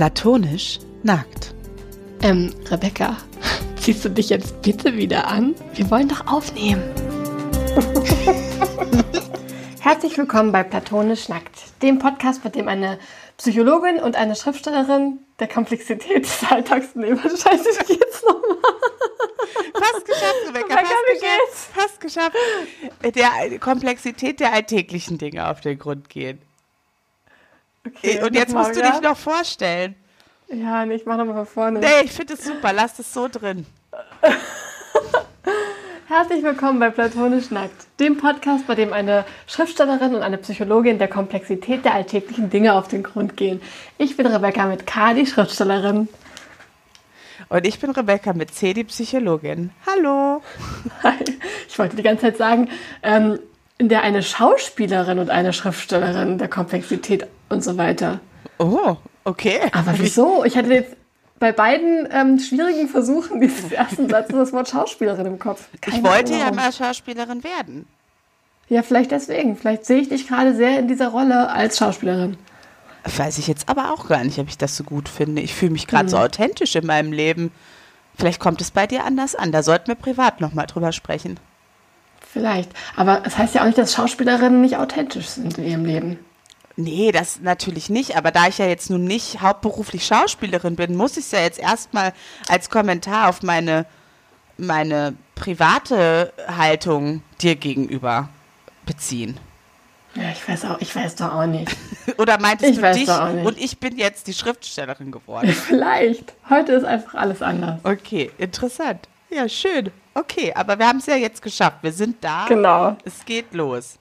Platonisch nackt. Ähm, Rebecca, ziehst du dich jetzt bitte wieder an? Wir wollen doch aufnehmen. Herzlich willkommen bei Platonisch Nackt, dem Podcast, bei dem eine Psychologin und eine Schriftstellerin der Komplexität des Alltags nehmen. Scheiße, wie geht's nochmal? Fast geschafft, Rebecca. Fast, geschafft, fast geschafft. Der Komplexität der alltäglichen Dinge auf den Grund gehen. Okay, Und jetzt musst du ja? dich noch vorstellen. Ja, nee, ich mach nochmal von vorne. Nee, ich finde es super. Lass es so drin. Herzlich willkommen bei Platonisch Nackt, dem Podcast, bei dem eine Schriftstellerin und eine Psychologin der Komplexität der alltäglichen Dinge auf den Grund gehen. Ich bin Rebecca mit K, die Schriftstellerin. Und ich bin Rebecca mit C, die Psychologin. Hallo. Hi. Ich wollte die ganze Zeit sagen, ähm, in der eine Schauspielerin und eine Schriftstellerin der Komplexität und so weiter. Oh, okay. Aber wieso? Ich hatte jetzt bei beiden ähm, schwierigen Versuchen dieses ersten Satzes das Wort Schauspielerin im Kopf. Ich Keine wollte Ahnung, ja mal Schauspielerin werden. Ja, vielleicht deswegen. Vielleicht sehe ich dich gerade sehr in dieser Rolle als Schauspielerin. Weiß ich jetzt aber auch gar nicht, ob ich das so gut finde. Ich fühle mich gerade Hm. so authentisch in meinem Leben. Vielleicht kommt es bei dir anders an. Da sollten wir privat nochmal drüber sprechen. Vielleicht. Aber es heißt ja auch nicht, dass Schauspielerinnen nicht authentisch sind in ihrem Leben. Nee, das natürlich nicht. Aber da ich ja jetzt nun nicht hauptberuflich Schauspielerin bin, muss ich es ja jetzt erstmal als Kommentar auf meine, meine private Haltung dir gegenüber beziehen. Ja, ich weiß auch, ich weiß doch auch nicht. Oder meintest Ich du weiß dich doch auch nicht. und ich bin jetzt die Schriftstellerin geworden? Vielleicht. Heute ist einfach alles anders. Okay, interessant. Ja, schön. Okay, aber wir haben es ja jetzt geschafft. Wir sind da. Genau. Es geht los.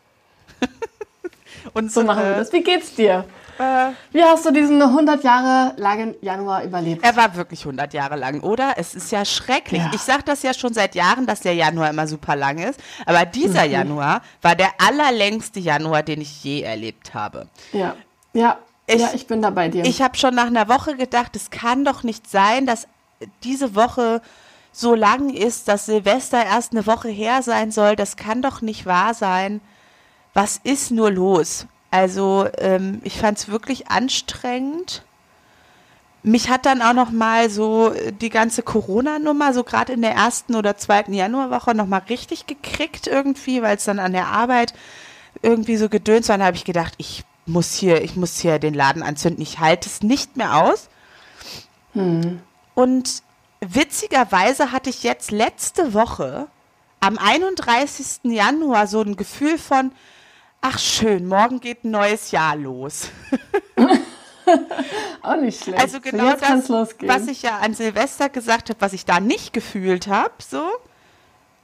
und So machen wir das. Wie geht's dir? Äh, Wie hast du diesen 100 Jahre langen Januar überlebt? er war wirklich 100 Jahre lang, oder? Es ist ja schrecklich. Ja. Ich sage das ja schon seit Jahren, dass der Januar immer super lang ist. Aber dieser Mhm. Januar war der allerlängste Januar, den ich je erlebt habe. Ja. Ja. Ich- ja, ich bin da bei dir. Ich habe schon nach einer Woche gedacht, es kann doch nicht sein, dass diese Woche so lang ist, dass Silvester erst eine Woche her sein soll. Das kann doch nicht wahr sein. Was ist nur los? Also ähm, ich fand es wirklich anstrengend. Mich hat dann auch noch mal so äh, die ganze Corona-Nummer, so gerade in der ersten oder zweiten Januarwoche, noch mal richtig gekriegt irgendwie, weil es dann an der Arbeit irgendwie so gedöns war. Dann habe ich gedacht, ich muss hier, ich muss hier den Laden anzünden. Ich halte es nicht mehr aus. Und witzigerweise hatte ich jetzt letzte Woche am 31. Januar so ein Gefühl von, ach schön, morgen geht ein neues Jahr los. auch nicht schlecht. Also So, genau das, was ich ja an Silvester gesagt habe, was ich da nicht gefühlt habe, so,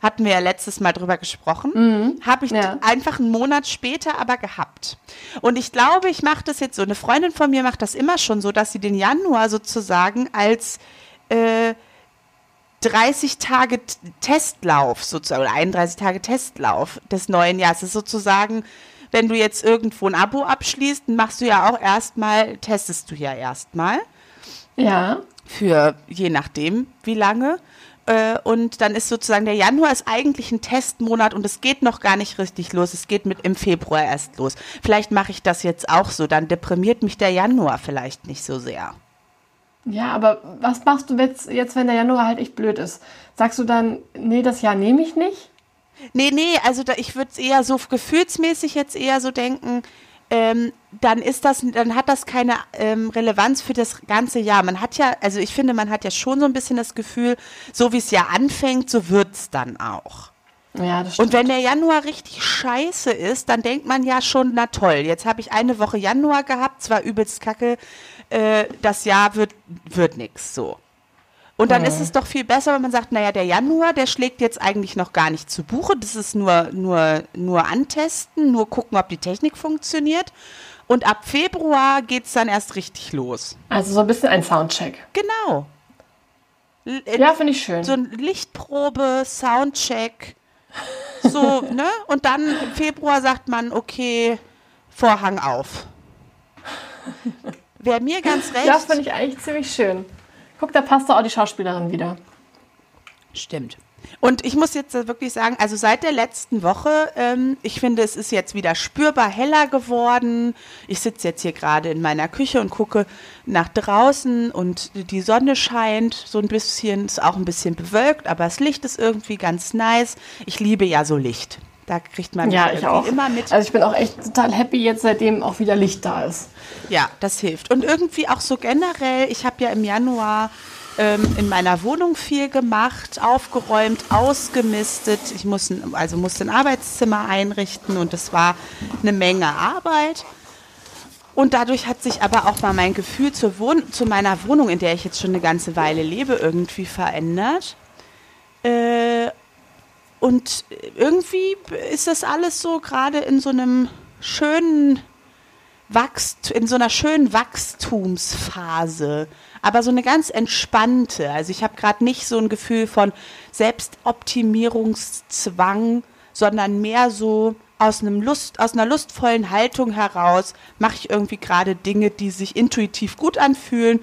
hatten wir ja letztes Mal drüber gesprochen, habe ich Mhm. Ja. einfach einen Monat später aber gehabt. Und ich glaube, ich mache das jetzt so, eine Freundin von mir macht das immer schon so, dass sie den Januar sozusagen als äh, 30 Tage Testlauf sozusagen, oder 31 Tage Testlauf des neuen Jahres. Das ist sozusagen, wenn du jetzt irgendwo ein Abo abschließt, dann machst du ja auch erstmal, testest du ja erstmal ja. für je nachdem, wie lange. Äh, Und dann ist sozusagen der Januar ist eigentlich ein Testmonat und es geht noch gar nicht richtig los. Es geht mit im Februar erst los. Vielleicht mache ich das jetzt auch so. Dann deprimiert mich der Januar vielleicht nicht so sehr. Ja, aber was machst du jetzt, jetzt, wenn der Januar halt echt blöd ist? Sagst du dann, nee, das Jahr nehme ich nicht? Nee, nee, also da, ich würde es eher so gefühlsmäßig jetzt eher so denken, ähm, dann ist das, dann hat das keine ähm, Relevanz für das ganze Jahr. Man hat ja, also ich finde, man hat ja schon so ein bisschen das Gefühl, so wie es ja anfängt, so wird's dann auch. Ja, das stimmt. Und wenn der Januar richtig scheiße ist, dann denkt man ja schon, na toll, jetzt habe ich eine Woche Januar gehabt, zwar übelst kacke, äh, das Jahr wird, wird nix so. Und dann ist es doch viel besser, wenn man sagt, naja, der Januar, der schlägt jetzt eigentlich noch gar nicht zu Buche. Das ist nur, nur, nur antesten, nur gucken, ob die Technik funktioniert. Und ab Februar geht's dann erst richtig los. Also so ein bisschen ein Soundcheck. Genau. L- äh, Ja, finde ich schön. so ein Lichtprobe, Soundcheck, so, ne? Und dann im Februar sagt man, okay, Vorhang auf. Wäre mir ganz recht. ja, finde ich eigentlich ziemlich schön. Guck, da passt doch auch die Schauspielerin wieder. Stimmt. Und ich muss jetzt wirklich sagen, also seit der letzten Woche, ähm, ich finde, es ist jetzt wieder spürbar heller geworden. Ich sitze jetzt hier gerade in meiner Küche und gucke nach draußen und die Sonne scheint so ein bisschen, ist auch ein bisschen bewölkt, aber das Licht ist irgendwie ganz nice. Ich liebe ja so Licht. Da kriegt man ja, ich auch. immer mit. Also ich bin auch echt total happy jetzt, seitdem auch wieder Licht da ist. Ja, das hilft. Und irgendwie auch so generell, ich habe ja im Januar ähm, in meiner Wohnung viel gemacht, aufgeräumt, ausgemistet. Ich musste, also musste ein Arbeitszimmer einrichten und es war eine Menge Arbeit. Und dadurch hat sich aber auch mal mein Gefühl zur Wohn zu meiner Wohnung, in der ich jetzt schon eine ganze Weile lebe, irgendwie verändert. Äh, und irgendwie ist das alles so gerade in so einem schönen Wachst in so einer schönen Wachstumsphase aber so eine ganz entspannte. Also ich habe gerade nicht so ein Gefühl von Selbstoptimierungszwang, sondern mehr so aus einem Lust, aus einer lustvollen Haltung heraus mache ich irgendwie gerade Dinge, die sich intuitiv gut anfühlen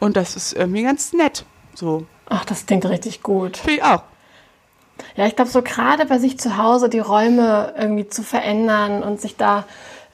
und das ist irgendwie ganz nett. So. Ach, das klingt richtig gut. Finde ich auch. Ja, ich glaube, so gerade bei sich zu Hause die Räume irgendwie zu verändern und sich da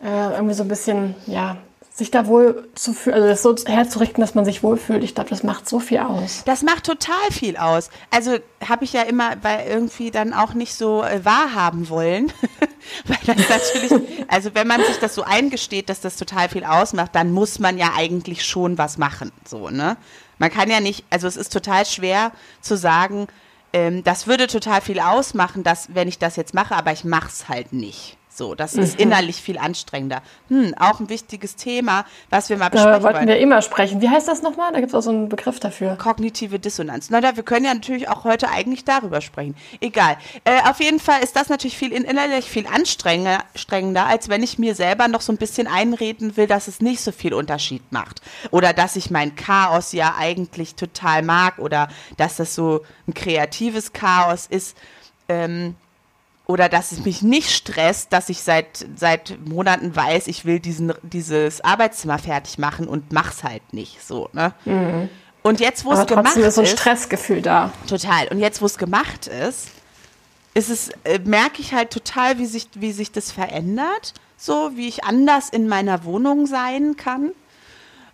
äh, irgendwie so ein bisschen, ja, sich da wohl zu fühlen, also das so herzurichten, dass man sich wohlfühlt. Ich glaube, das macht so viel aus. Das macht total viel aus. Also habe ich ja immer bei irgendwie dann auch nicht so äh, wahrhaben wollen. Weil das natürlich, also wenn man sich das so eingesteht, dass das total viel ausmacht, dann muss man ja eigentlich schon was machen. So, ne? Man kann ja nicht, also es ist total schwer zu sagen, ähm, das würde total viel ausmachen, dass, wenn ich das jetzt mache, aber ich mache es halt nicht. So, das mhm. ist innerlich viel anstrengender. Hm, auch ein wichtiges Thema, was wir mal besprechen Da wollten wir immer sprechen. Wie heißt das nochmal? Da gibt es auch so einen Begriff dafür. Kognitive Dissonanz. Na, da, wir können ja natürlich auch heute eigentlich darüber sprechen. Egal. Äh, auf jeden Fall ist das natürlich viel innerlich viel anstrengender, als wenn ich mir selber noch so ein bisschen einreden will, dass es nicht so viel Unterschied macht. Oder dass ich mein Chaos ja eigentlich total mag oder dass das so ein kreatives Chaos ist. Ähm, oder dass es mich nicht stresst, dass ich seit, seit Monaten weiß, ich will diesen, dieses Arbeitszimmer fertig machen und mach's halt nicht so, ne? Mhm. Und jetzt, wo es gemacht ist. ist so ein Stressgefühl da. Total. Und jetzt, wo es gemacht ist, ist es, äh, merke ich halt total, wie sich, wie sich das verändert. So, wie ich anders in meiner Wohnung sein kann.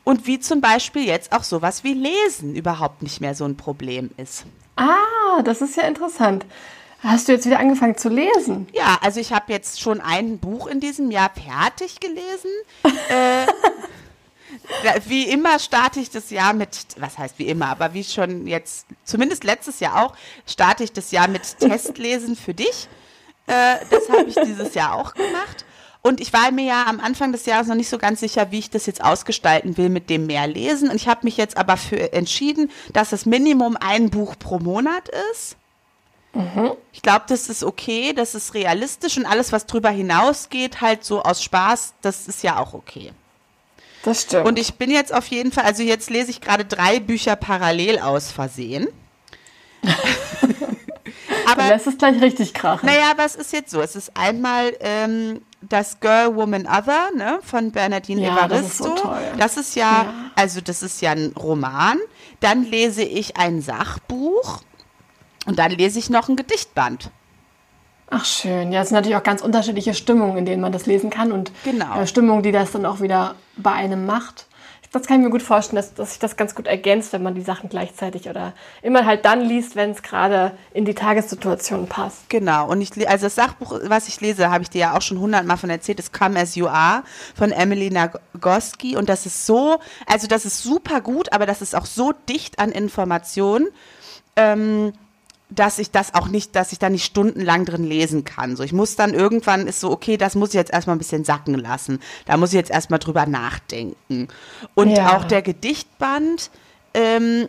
Und wie zum Beispiel jetzt auch sowas wie Lesen überhaupt nicht mehr so ein Problem ist. Ah, das ist ja interessant. Hast du jetzt wieder angefangen zu lesen? Ja, also ich habe jetzt schon ein Buch in diesem Jahr fertig gelesen. äh, wie immer starte ich das Jahr mit, was heißt wie immer, aber wie schon jetzt, zumindest letztes Jahr auch, starte ich das Jahr mit Testlesen für dich. Äh, das habe ich dieses Jahr auch gemacht. Und ich war mir ja am Anfang des Jahres noch nicht so ganz sicher, wie ich das jetzt ausgestalten will mit dem mehr Lesen. Und ich habe mich jetzt aber für entschieden, dass das Minimum ein Buch pro Monat ist. Mhm. Ich glaube, das ist okay, das ist realistisch und alles, was drüber hinausgeht, halt so aus Spaß, das ist ja auch okay. Das stimmt. Und ich bin jetzt auf jeden Fall, also jetzt lese ich gerade drei Bücher parallel aus Versehen. aber lässt es gleich richtig krachen. Naja, aber es ist jetzt so. Es ist einmal ähm, das Girl, Woman, Other ne, von Bernadine ja, Evaristo. Das ist, so toll. das ist ja, ja, also das ist ja ein Roman. Dann lese ich ein Sachbuch und dann lese ich noch ein Gedichtband. Ach schön, ja, es sind natürlich auch ganz unterschiedliche Stimmungen, in denen man das lesen kann und genau. äh, Stimmungen, die das dann auch wieder bei einem macht. Das kann ich mir gut vorstellen, dass, dass sich das ganz gut ergänzt, wenn man die Sachen gleichzeitig oder immer halt dann liest, wenn es gerade in die Tagessituation passt. Genau, und ich, also das Sachbuch, was ich lese, habe ich dir ja auch schon hundertmal von erzählt, ist Come As You Are von Emily Nagoski und das ist so, also das ist super gut, aber das ist auch so dicht an Informationen. Ähm, dass ich das auch nicht, dass ich da nicht stundenlang drin lesen kann. So, ich muss dann irgendwann ist so, okay, das muss ich jetzt erstmal ein bisschen sacken lassen. Da muss ich jetzt erstmal drüber nachdenken. Und ja. auch der Gedichtband, ähm,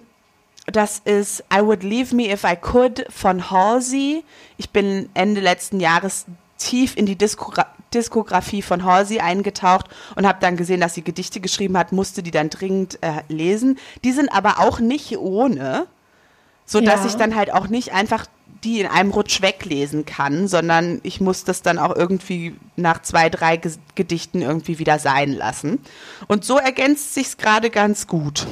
das ist I Would Leave Me If I Could von Halsey. Ich bin Ende letzten Jahres tief in die Diskogra Diskografie von Halsey eingetaucht und habe dann gesehen, dass sie Gedichte geschrieben hat, musste die dann dringend äh, lesen. Die sind aber auch nicht ohne so dass ja. ich dann halt auch nicht einfach die in einem Rutsch weglesen kann, sondern ich muss das dann auch irgendwie nach zwei, drei Gedichten irgendwie wieder sein lassen. Und so ergänzt sich's gerade ganz gut.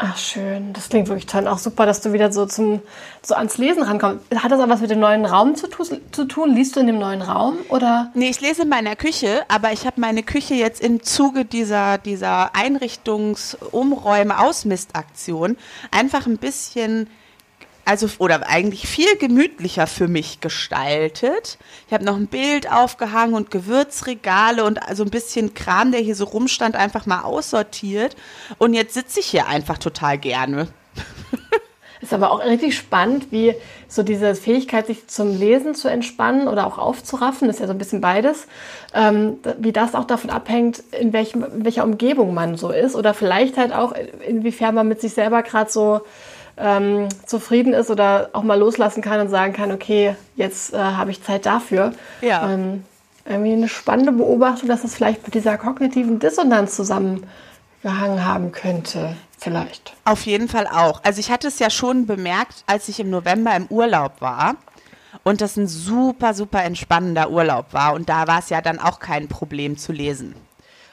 Ach schön, das klingt wirklich toll. Auch super, dass du wieder so zum so ans Lesen rankommst. Hat das aber was mit dem neuen Raum zu, zu tun? Liest du in dem neuen Raum oder? Nee, ich lese in meiner Küche, aber ich habe meine Küche jetzt im Zuge dieser dieser Einrichtungsumräume Ausmistaktion einfach ein bisschen also oder eigentlich viel gemütlicher für mich gestaltet. Ich habe noch ein Bild aufgehangen und Gewürzregale und also ein bisschen Kram, der hier so rumstand, einfach mal aussortiert. Und jetzt sitze ich hier einfach total gerne. Ist aber auch richtig spannend, wie so diese Fähigkeit, sich zum Lesen zu entspannen oder auch aufzuraffen, ist ja so ein bisschen beides, ähm, wie das auch davon abhängt, in, welchem, in welcher Umgebung man so ist oder vielleicht halt auch, inwiefern man mit sich selber gerade so ähm, zufrieden ist oder auch mal loslassen kann und sagen kann, okay, jetzt äh, habe ich Zeit dafür. Ja. Ähm, irgendwie eine spannende Beobachtung, dass das vielleicht mit dieser kognitiven Dissonanz zusammengehangen haben könnte. Vielleicht. Auf jeden Fall auch. Also ich hatte es ja schon bemerkt, als ich im November im Urlaub war und das ein super, super entspannender Urlaub war. Und da war es ja dann auch kein Problem zu lesen.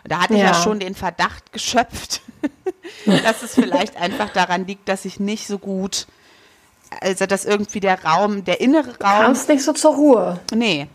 Und da hatte ja. ich ja schon den Verdacht geschöpft, dass es vielleicht einfach daran liegt, dass ich nicht so gut, also dass irgendwie der Raum, der innere Raum. Du kamst nicht so zur Ruhe. Nee,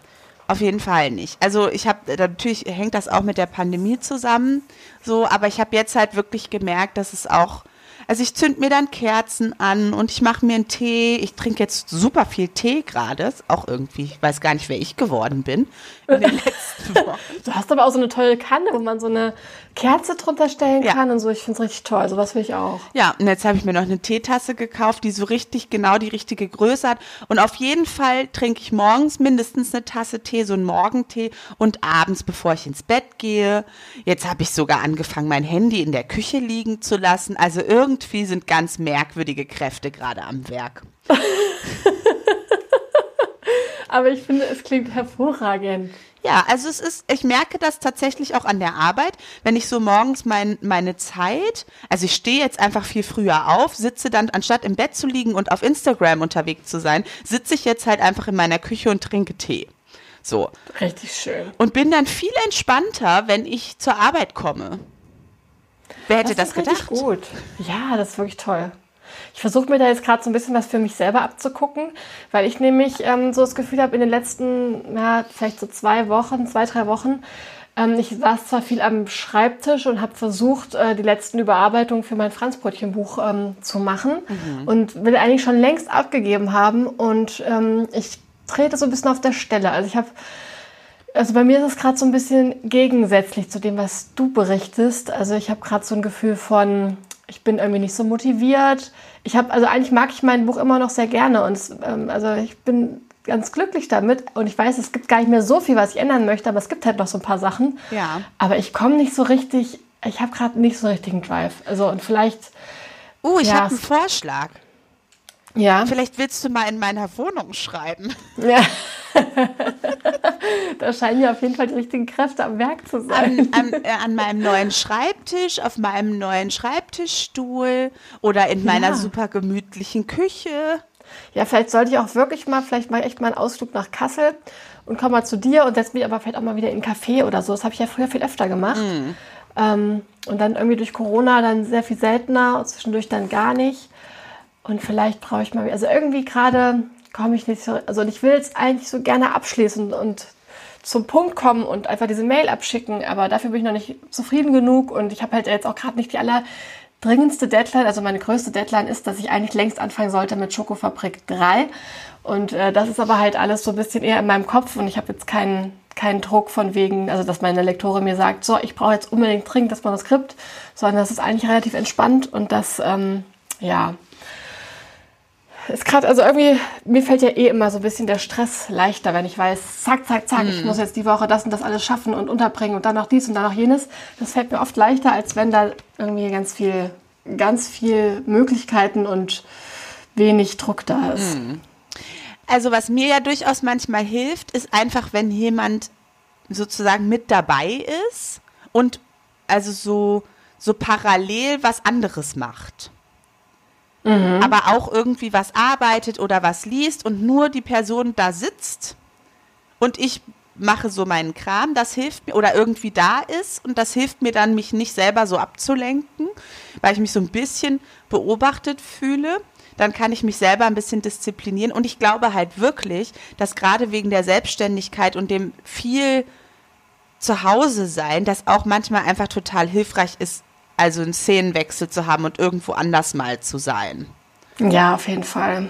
auf jeden Fall nicht. Also ich habe, natürlich hängt das auch mit der Pandemie zusammen, so, aber ich habe jetzt halt wirklich gemerkt, dass es auch also ich zünd mir dann Kerzen an und ich mache mir einen Tee. Ich trinke jetzt super viel Tee gerade. Auch irgendwie, ich weiß gar nicht, wer ich geworden bin in den letzten Wochen. Du hast aber auch so eine tolle Kanne, wo man so eine Kerze drunter stellen kann ja. und so. Ich finde es richtig toll. Sowas will ich auch. Ja, und jetzt habe ich mir noch eine Teetasse gekauft, die so richtig genau die richtige Größe hat. Und auf jeden Fall trinke ich morgens mindestens eine Tasse Tee, so einen Morgentee und abends, bevor ich ins Bett gehe. Jetzt habe ich sogar angefangen, mein Handy in der Küche liegen zu lassen. Also irgendwie irgendwie sind ganz merkwürdige Kräfte gerade am Werk. Aber ich finde, es klingt hervorragend. Ja, also es ist, ich merke das tatsächlich auch an der Arbeit, wenn ich so morgens mein, meine Zeit, also ich stehe jetzt einfach viel früher auf, sitze dann, anstatt im Bett zu liegen und auf Instagram unterwegs zu sein, sitze ich jetzt halt einfach in meiner Küche und trinke Tee. So. Richtig schön. Und bin dann viel entspannter, wenn ich zur Arbeit komme. Wer hätte das, das gedacht? Gut. Ja, das ist wirklich toll. Ich versuche mir da jetzt gerade so ein bisschen was für mich selber abzugucken, weil ich nämlich ähm, so das Gefühl habe, in den letzten, ja, vielleicht so zwei Wochen, zwei, drei Wochen, ähm, ich saß zwar viel am Schreibtisch und habe versucht, äh, die letzten Überarbeitungen für mein Franzbrötchenbuch ähm, zu machen mhm. und will eigentlich schon längst abgegeben haben und ähm, ich trete so ein bisschen auf der Stelle. Also ich habe also bei mir ist es gerade so ein bisschen gegensätzlich zu dem, was du berichtest. Also ich habe gerade so ein Gefühl von, ich bin irgendwie nicht so motiviert. Ich habe, also eigentlich mag ich mein Buch immer noch sehr gerne und ähm, also ich bin ganz glücklich damit und ich weiß, es gibt gar nicht mehr so viel, was ich ändern möchte, aber es gibt halt noch so ein paar Sachen. Ja. Aber ich komme nicht so richtig, ich habe gerade nicht so richtigen Drive. Also und vielleicht. Uh, ich ja, habe einen Vorschlag. Ja. Vielleicht willst du mal in meiner Wohnung schreiben. Ja. da scheinen ja auf jeden Fall die richtigen Kräfte am Werk zu sein. An, an, äh, an meinem neuen Schreibtisch, auf meinem neuen Schreibtischstuhl oder in meiner ja. super gemütlichen Küche. Ja, vielleicht sollte ich auch wirklich mal, vielleicht mache ich echt mal einen Ausflug nach Kassel und komme mal zu dir und setze mich aber vielleicht auch mal wieder in einen Café oder so. Das habe ich ja früher viel öfter gemacht. Mm. Ähm, und dann irgendwie durch Corona dann sehr viel seltener und zwischendurch dann gar nicht. Und vielleicht brauche ich mal, also irgendwie gerade komme ich nicht so, also ich will es eigentlich so gerne abschließen und zum Punkt kommen und einfach diese Mail abschicken, aber dafür bin ich noch nicht zufrieden genug und ich habe halt jetzt auch gerade nicht die allerdringendste Deadline, also meine größte Deadline ist, dass ich eigentlich längst anfangen sollte mit Schokofabrik 3 und äh, das ist aber halt alles so ein bisschen eher in meinem Kopf und ich habe jetzt keinen keinen Druck von wegen, also dass meine Lektorin mir sagt, so, ich brauche jetzt unbedingt dringend das Manuskript, sondern das ist eigentlich relativ entspannt und das, ähm, ja, ist gerade, also irgendwie, mir fällt ja eh immer so ein bisschen der Stress leichter, wenn ich weiß, zack, zack, zack, mm. ich mhm. muss jetzt die Woche das und das alles schaffen und unterbringen und dann noch dies und dann noch jenes. Das fällt mir oft leichter, als wenn da irgendwie ganz viel, ganz viel Möglichkeiten und wenig Druck da ist. Mm. Also was mir ja durchaus manchmal hilft, ist einfach, wenn jemand sozusagen mit dabei ist und also so, so parallel was anderes macht mhm. aber auch irgendwie was arbeitet oder was liest und nur die Person da sitzt und ich mache so meinen Kram, das hilft mir oder irgendwie da ist und das hilft mir dann, mich nicht selber so abzulenken, weil ich mich so ein bisschen beobachtet fühle, dann kann ich mich selber ein bisschen disziplinieren. Und ich glaube halt wirklich, dass gerade wegen der Selbstständigkeit und dem viel zu Hause sein, das auch manchmal einfach total hilfreich ist, also einen Szenenwechsel zu haben und irgendwo anders mal zu sein. Ja, auf jeden Fall.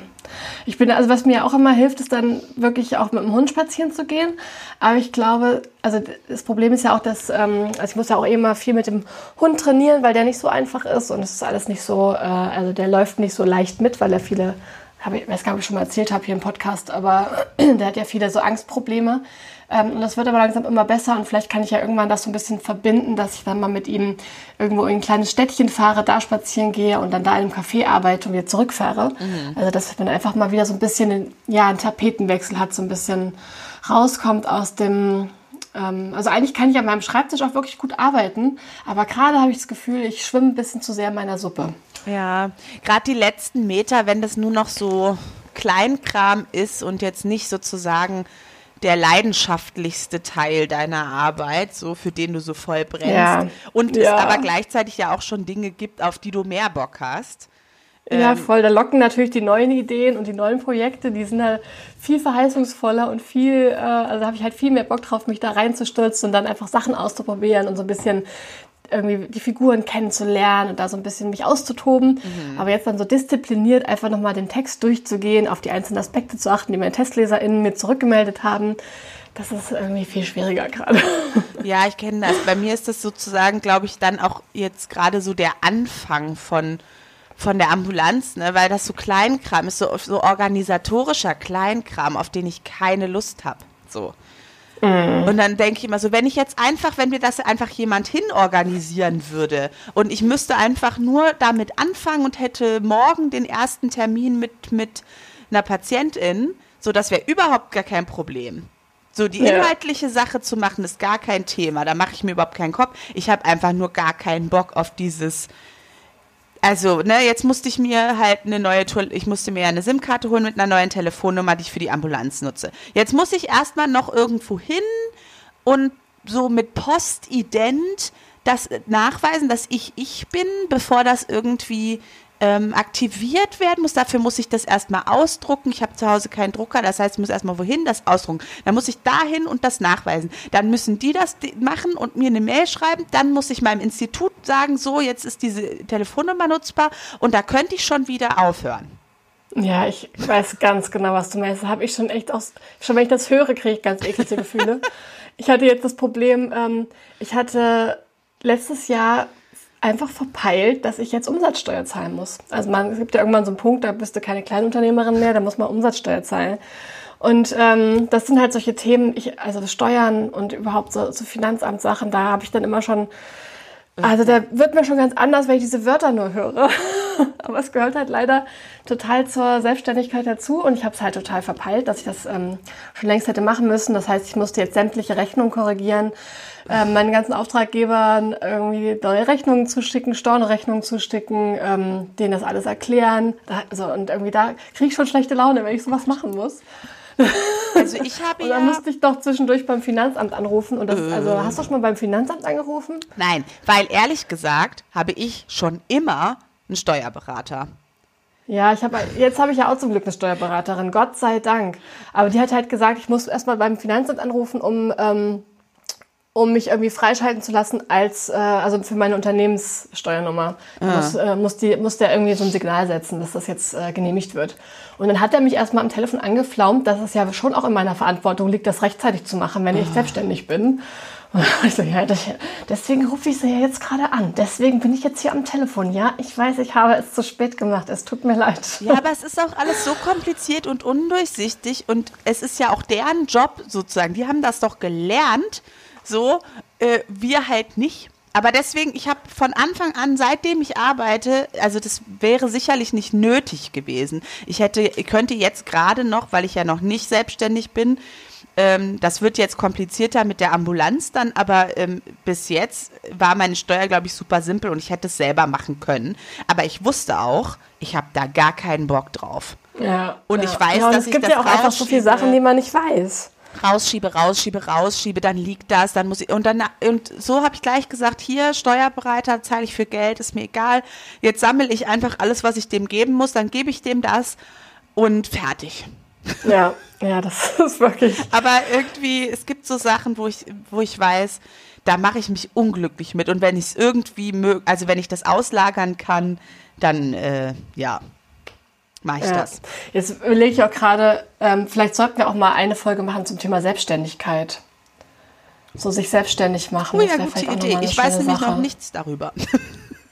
Ich bin, also was mir auch immer hilft, ist dann wirklich auch mit dem Hund spazieren zu gehen. Aber ich glaube, also das Problem ist ja auch, dass, ähm, also ich muss ja auch immer viel mit dem Hund trainieren, weil der nicht so einfach ist und es ist alles nicht so, äh, also der läuft nicht so leicht mit, weil er viele habe ich weiß gar nicht, ob ich schon mal erzählt habe hier im Podcast, aber der hat ja viele so Angstprobleme. Ähm, und das wird aber langsam immer besser und vielleicht kann ich ja irgendwann das so ein bisschen verbinden, dass ich dann mal mit ihm irgendwo in ein kleines Städtchen fahre, da spazieren gehe und dann da in einem Café arbeite und wieder zurückfahre. Mhm. Also dass man einfach mal wieder so ein bisschen, ja, einen Tapetenwechsel hat, so ein bisschen rauskommt aus dem, ähm, also eigentlich kann ich an meinem Schreibtisch auch wirklich gut arbeiten, aber gerade habe ich das Gefühl, ich schwimme ein bisschen zu sehr in meiner Suppe. Ja, gerade die letzten Meter, wenn das nur noch so Kleinkram ist und jetzt nicht sozusagen der leidenschaftlichste Teil deiner Arbeit, so für den du so voll brennst. Ja. Und ja. es aber gleichzeitig ja auch schon Dinge gibt, auf die du mehr Bock hast. Ja, ähm, voll. Da locken natürlich die neuen Ideen und die neuen Projekte, die sind halt viel verheißungsvoller und viel, äh, also habe ich halt viel mehr Bock drauf, mich da reinzustürzen und dann einfach Sachen auszuprobieren und so ein bisschen irgendwie die Figuren kennenzulernen und da so ein bisschen mich auszutoben. Mhm. Aber jetzt dann so diszipliniert einfach nochmal den Text durchzugehen, auf die einzelnen Aspekte zu achten, die meine TestleserInnen mir zurückgemeldet haben. Das ist irgendwie viel schwieriger gerade. Ja, ich kenne das. Bei mir ist das sozusagen, glaube ich, dann auch jetzt gerade so der Anfang von, von der Ambulanz, ne? weil das so Kleinkram ist, so, so organisatorischer Kleinkram, auf den ich keine Lust habe. So. Mhm. Und dann denke ich immer so, wenn ich jetzt einfach, wenn mir das einfach jemand hinorganisieren würde und ich müsste einfach nur damit anfangen und hätte morgen den ersten Termin mit, mit einer Patientin, so das wäre überhaupt gar kein Problem. So die inhaltliche ja. Sache zu machen, ist gar kein Thema. Da mache ich mir überhaupt keinen Kopf. Ich habe einfach nur gar keinen Bock auf dieses also, ne, jetzt musste ich mir halt eine neue, ich musste mir eine SIM-Karte holen mit einer neuen Telefonnummer, die ich für die Ambulanz nutze. Jetzt muss ich erstmal noch irgendwo hin und so mit Postident das nachweisen, dass ich ich bin, bevor das irgendwie ähm, aktiviert werden muss. Dafür muss ich das erstmal ausdrucken. Ich habe zu Hause keinen Drucker, das heißt, ich muss erstmal wohin das ausdrucken. Dann muss ich dahin und das nachweisen. Dann müssen die das machen und mir eine Mail schreiben. Dann muss ich meinem Institut sagen, so, jetzt ist diese Telefonnummer nutzbar und da könnte ich schon wieder aufhören. Ja, ich weiß ganz genau, was du meinst. Da habe ich schon echt aus, schon wenn ich das höre, kriege ich ganz eklige Gefühle. ich hatte jetzt das Problem, ähm, ich hatte letztes Jahr einfach verpeilt, dass ich jetzt Umsatzsteuer zahlen muss. Also man, es gibt ja irgendwann so einen Punkt, da bist du keine Kleinunternehmerin mehr, da muss man Umsatzsteuer zahlen. Und ähm, das sind halt solche Themen, ich, also Steuern und überhaupt so, so Finanzamtssachen, da habe ich dann immer schon, also da wird mir schon ganz anders, wenn ich diese Wörter nur höre. Aber es gehört halt leider total zur Selbstständigkeit dazu und ich habe es halt total verpeilt, dass ich das ähm, schon längst hätte machen müssen. Das heißt, ich musste jetzt sämtliche Rechnungen korrigieren, ähm, meinen ganzen Auftraggebern irgendwie neue Rechnungen zuschicken, Stornorechnungen zuschicken, ähm, denen das alles erklären. Da, also, und irgendwie da kriege ich schon schlechte Laune, wenn ich sowas machen muss. Also ich habe ja. Und dann musste ich doch zwischendurch beim Finanzamt anrufen. Und das, äh. also hast du schon mal beim Finanzamt angerufen? Nein, weil ehrlich gesagt habe ich schon immer einen Steuerberater. Ja, ich habe jetzt habe ich ja auch zum Glück eine Steuerberaterin, Gott sei Dank. Aber die hat halt gesagt, ich muss erstmal beim Finanzamt anrufen, um ähm, um mich irgendwie freischalten zu lassen als äh, also für meine Unternehmenssteuernummer. Ah. Muss, äh, muss, die, muss der irgendwie so ein Signal setzen, dass das jetzt äh, genehmigt wird. Und dann hat er mich erstmal am Telefon angeflaumt, dass es ja schon auch in meiner Verantwortung liegt, das rechtzeitig zu machen, wenn ich ah. selbstständig bin. Und ich so, ja, deswegen rufe ich sie ja jetzt gerade an. Deswegen bin ich jetzt hier am Telefon. Ja, ich weiß, ich habe es zu spät gemacht. Es tut mir leid. Ja, aber es ist auch alles so kompliziert und undurchsichtig und es ist ja auch deren Job sozusagen. Die haben das doch gelernt so, äh, wir halt nicht. Aber deswegen, ich habe von Anfang an, seitdem ich arbeite, also das wäre sicherlich nicht nötig gewesen. Ich hätte, könnte jetzt gerade noch, weil ich ja noch nicht selbstständig bin, ähm, das wird jetzt komplizierter mit der Ambulanz dann, aber ähm, bis jetzt war meine Steuer, glaube ich, super simpel und ich hätte es selber machen können. Aber ich wusste auch, ich habe da gar keinen Bock drauf. Ja. Und ja. ich weiß, ja, dass es gibt ja auch einfach so viele Sachen, die man nicht weiß. Rausschiebe, rausschiebe, rausschiebe, dann liegt das, dann muss ich und dann und so habe ich gleich gesagt, hier Steuerbereiter zahle ich für Geld, ist mir egal. Jetzt sammle ich einfach alles, was ich dem geben muss, dann gebe ich dem das und fertig. Ja, ja, das ist wirklich. Aber irgendwie, es gibt so Sachen, wo ich, wo ich weiß, da mache ich mich unglücklich mit. Und wenn ich es irgendwie mög, also wenn ich das auslagern kann, dann äh, ja, mache ich ja. das. Jetzt überlege ich auch gerade, ähm, vielleicht sollten wir auch mal eine Folge machen zum Thema Selbstständigkeit. So sich selbstständig machen. Oh ja, gute Idee. Ich weiß nämlich Sache. noch nichts darüber.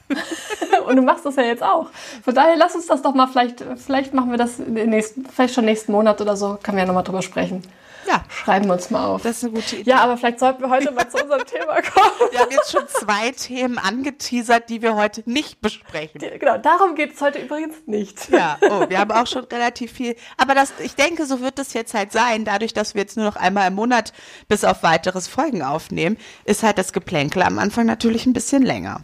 Und du machst das ja jetzt auch. Von daher lass uns das doch mal, vielleicht, vielleicht machen wir das nächsten, vielleicht schon nächsten Monat oder so, können wir ja nochmal drüber sprechen. Ja. Schreiben wir uns mal auf. Das ist eine gute Idee. Ja, aber vielleicht sollten wir heute mal zu unserem Thema kommen. Wir haben jetzt schon zwei Themen angeteasert, die wir heute nicht besprechen. Genau, darum geht es heute übrigens nicht. Ja, oh, wir haben auch schon relativ viel. Aber das, ich denke, so wird es jetzt halt sein. Dadurch, dass wir jetzt nur noch einmal im Monat bis auf weiteres Folgen aufnehmen, ist halt das Geplänkel am Anfang natürlich ein bisschen länger.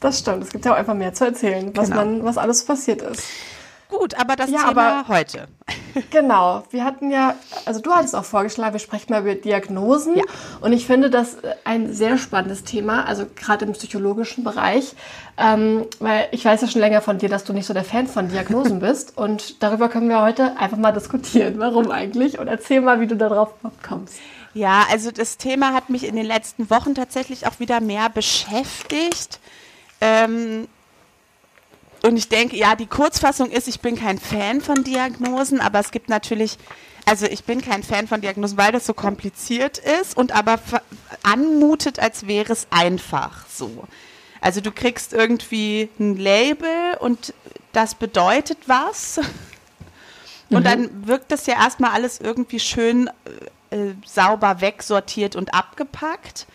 Das stimmt. Es gibt ja auch einfach mehr zu erzählen, was genau. man, was alles passiert ist. Gut, aber das ja, Thema aber, heute. Genau, wir hatten ja, also du hattest auch vorgeschlagen, wir sprechen mal über Diagnosen. Ja. Und ich finde das ein sehr spannendes Thema, also gerade im psychologischen Bereich, ähm, weil ich weiß ja schon länger von dir, dass du nicht so der Fan von Diagnosen bist. Und darüber können wir heute einfach mal diskutieren. Warum eigentlich? Und erzähl mal, wie du darauf kommst. Ja, also das Thema hat mich in den letzten Wochen tatsächlich auch wieder mehr beschäftigt. Ähm, und ich denke, ja, die Kurzfassung ist, ich bin kein Fan von Diagnosen, aber es gibt natürlich, also ich bin kein Fan von Diagnosen, weil das so kompliziert ist und aber anmutet, als wäre es einfach so. Also du kriegst irgendwie ein Label und das bedeutet was. Und mhm. dann wirkt das ja erstmal alles irgendwie schön äh, sauber wegsortiert und abgepackt.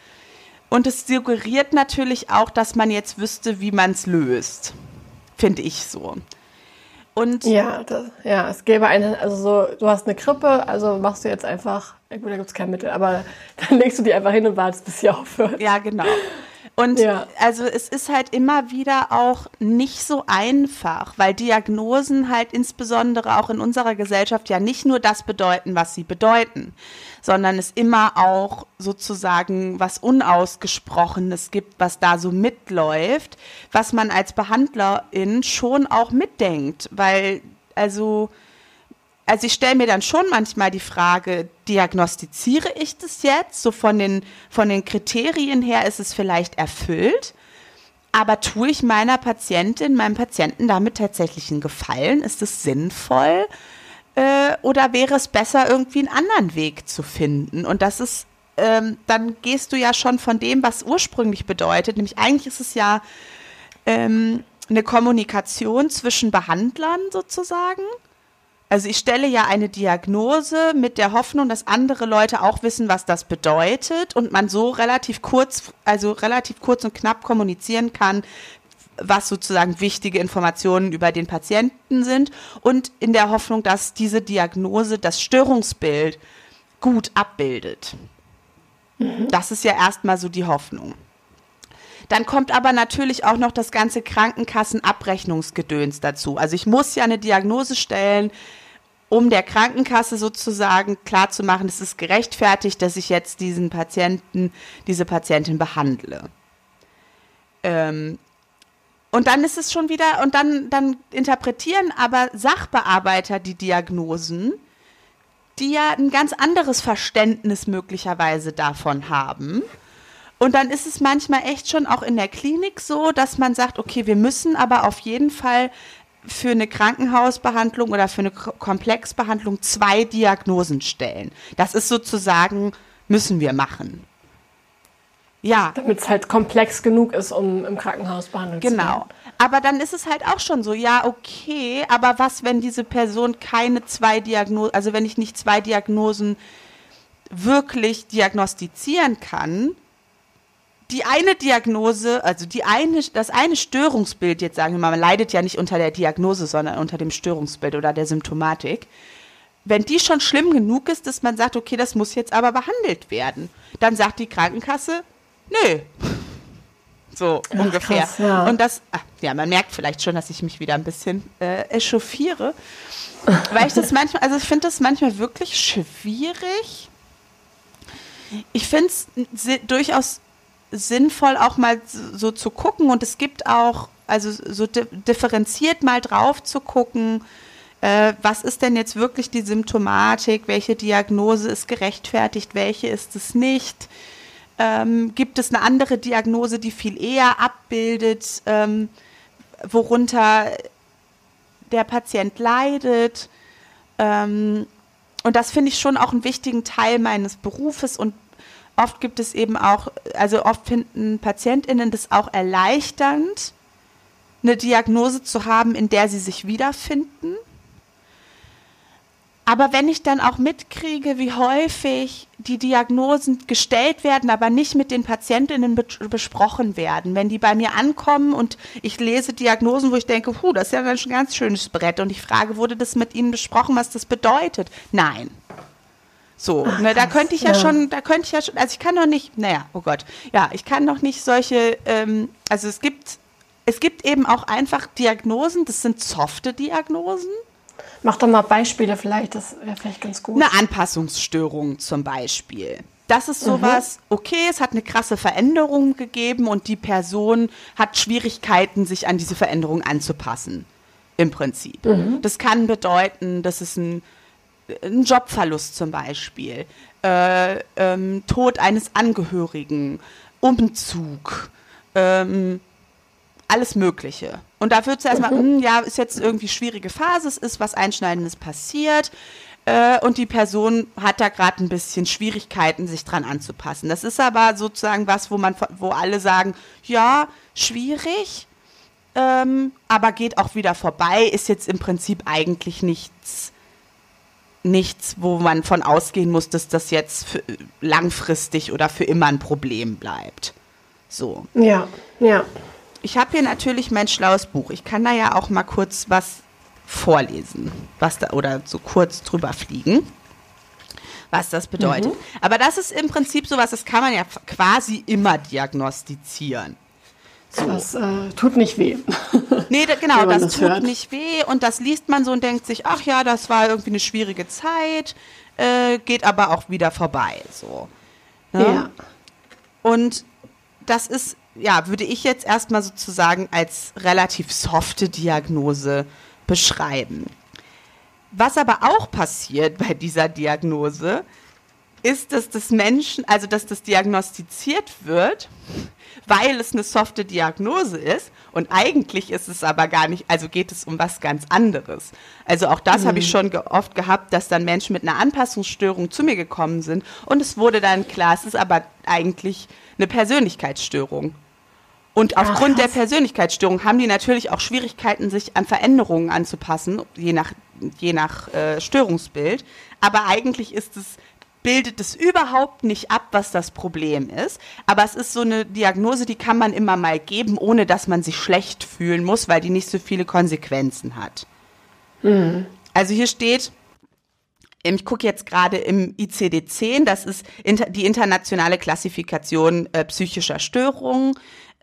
Und es suggeriert natürlich auch, dass man jetzt wüsste, wie man es löst. Finde ich so. Und ja, das, ja, es gäbe eine, also so, du hast eine Krippe, also machst du jetzt einfach, gut, da gibt es kein Mittel, aber dann legst du die einfach hin und wartest, bis sie aufhört. Ja, genau. Und ja. also es ist halt immer wieder auch nicht so einfach, weil Diagnosen halt insbesondere auch in unserer Gesellschaft ja nicht nur das bedeuten, was sie bedeuten, sondern es immer auch sozusagen was Unausgesprochenes gibt, was da so mitläuft, was man als Behandlerin schon auch mitdenkt, weil also also ich stelle mir dann schon manchmal die Frage, diagnostiziere ich das jetzt? So von den, von den Kriterien her ist es vielleicht erfüllt. Aber tue ich meiner Patientin, meinem Patienten damit tatsächlich einen Gefallen? Ist es sinnvoll? Äh, oder wäre es besser, irgendwie einen anderen Weg zu finden? Und das ist, ähm, dann gehst du ja schon von dem, was ursprünglich bedeutet. Nämlich eigentlich ist es ja ähm, eine Kommunikation zwischen Behandlern sozusagen also ich stelle ja eine Diagnose mit der Hoffnung, dass andere Leute auch wissen, was das bedeutet und man so relativ kurz, also relativ kurz und knapp kommunizieren kann, was sozusagen wichtige Informationen über den Patienten sind und in der Hoffnung, dass diese Diagnose das Störungsbild gut abbildet. Mhm. Das ist ja erstmal so die Hoffnung. Dann kommt aber natürlich auch noch das ganze Krankenkassenabrechnungsgedöns dazu. Also ich muss ja eine Diagnose stellen, um der Krankenkasse sozusagen klarzumachen, es ist gerechtfertigt, dass ich jetzt diesen Patienten, diese Patientin behandle. Ähm, und dann ist es schon wieder, und dann, dann interpretieren aber Sachbearbeiter die Diagnosen, die ja ein ganz anderes Verständnis möglicherweise davon haben und dann ist es manchmal echt schon auch in der Klinik so, dass man sagt, okay, wir müssen aber auf jeden Fall für eine Krankenhausbehandlung oder für eine Komplexbehandlung zwei Diagnosen stellen. Das ist sozusagen, müssen wir machen. Ja. Damit es halt komplex genug ist, um im Krankenhaus behandelt genau. zu werden. Genau. Aber dann ist es halt auch schon so, ja, okay, aber was, wenn diese Person keine zwei Diagnosen, also wenn ich nicht zwei Diagnosen wirklich diagnostizieren kann, die eine Diagnose, also die eine, das eine Störungsbild, jetzt sagen wir mal, man leidet ja nicht unter der Diagnose, sondern unter dem Störungsbild oder der Symptomatik. Wenn die schon schlimm genug ist, dass man sagt, okay, das muss jetzt aber behandelt werden, dann sagt die Krankenkasse, nö. So Ach, ungefähr. Krass, ja. Und das, ach, ja, man merkt vielleicht schon, dass ich mich wieder ein bisschen äh, echauffiere. weil ich das manchmal, also ich finde das manchmal wirklich schwierig Ich finde es durchaus sinnvoll, auch mal so zu gucken und es gibt auch, also so differenziert mal drauf zu gucken, äh, was ist denn jetzt wirklich die Symptomatik, welche Diagnose ist gerechtfertigt, welche ist es nicht. Ähm, gibt es eine andere Diagnose, die viel eher abbildet, ähm, worunter der Patient leidet? Ähm, und das finde ich schon auch einen wichtigen Teil meines Berufes und oft gibt es eben auch, also oft finden PatientInnen das auch erleichternd, eine Diagnose zu haben, in der sie sich wiederfinden. Aber wenn ich dann auch mitkriege, wie häufig die Diagnosen gestellt werden, aber nicht mit den Patientinnen be besprochen werden, wenn die bei mir ankommen und ich lese Diagnosen, wo ich denke, puh, das ist ja ein ganz schönes Brett und ich frage, wurde das mit Ihnen besprochen, was das bedeutet? Nein. So, Ach, ne, da könnte ich ja, ja, schon, da könnte ich ja schon, also ich kann doch nicht, naja, oh Gott, ja, ich kann doch nicht solche, ähm, also es gibt, es gibt eben auch einfach Diagnosen, das sind softe Diagnosen Mach doch mal Beispiele vielleicht, das wäre vielleicht ganz gut. Eine Anpassungsstörung zum Beispiel. Das ist sowas, mhm. okay, es hat eine krasse Veränderung gegeben und die Person hat Schwierigkeiten, sich an diese Veränderung anzupassen. Im Prinzip. Mhm. Das kann bedeuten, dass es ein, ein Jobverlust zum Beispiel, äh, ähm, Tod eines Angehörigen, Umzug, ähm, alles Mögliche. Und da wird es erstmal, mhm. ja, ist jetzt irgendwie schwierige Phase, es ist was Einschneidendes passiert äh, und die Person hat da gerade ein bisschen Schwierigkeiten, sich dran anzupassen. Das ist aber sozusagen was, wo man, wo alle sagen, ja, schwierig, ähm, aber geht auch wieder vorbei, ist jetzt im Prinzip eigentlich nichts, nichts, wo man von ausgehen muss, dass das jetzt für, langfristig oder für immer ein Problem bleibt. So. Ja, ja. Ich habe hier natürlich mein schlaues Buch. Ich kann da ja auch mal kurz was vorlesen, was da oder so kurz drüber fliegen, was das bedeutet. Mhm. Aber das ist im Prinzip sowas, das kann man ja quasi immer diagnostizieren. So. Das äh, tut nicht weh. Nee, da, genau, das, das, tut hört. nicht weh und das liest man so und denkt sich, ach ja, das war irgendwie eine schwierige Zeit, äh, geht aber auch wieder vorbei. So. Ne? Ja. Und das ist ja, würde ich jetzt erstmal sozusagen als relativ softe Diagnose beschreiben. Was aber auch passiert bei dieser Diagnose, ist, dass das Menschen, also dass das diagnostiziert wird, weil es eine softe Diagnose ist und eigentlich ist es aber gar nicht, also geht es um was ganz anderes. Also auch das mhm. habe ich mhm. schon ge oft gehabt, dass dann Menschen mit einer Anpassungsstörung zu mir gekommen sind und es wurde dann klar, es ist aber eigentlich eine Persönlichkeitsstörung. Und aufgrund der Persönlichkeitsstörung haben die natürlich auch Schwierigkeiten, sich an Veränderungen anzupassen, je nach, je nach äh, Störungsbild. Aber eigentlich ist es, bildet es überhaupt nicht ab, was das Problem ist. Aber es ist so eine Diagnose, die kann man immer mal geben, ohne dass man sich schlecht fühlen muss, weil die nicht so viele Konsequenzen hat. Mhm. Also hier steht, ich gucke jetzt gerade im ICD-10, das ist die internationale Klassifikation äh, psychischer Störungen.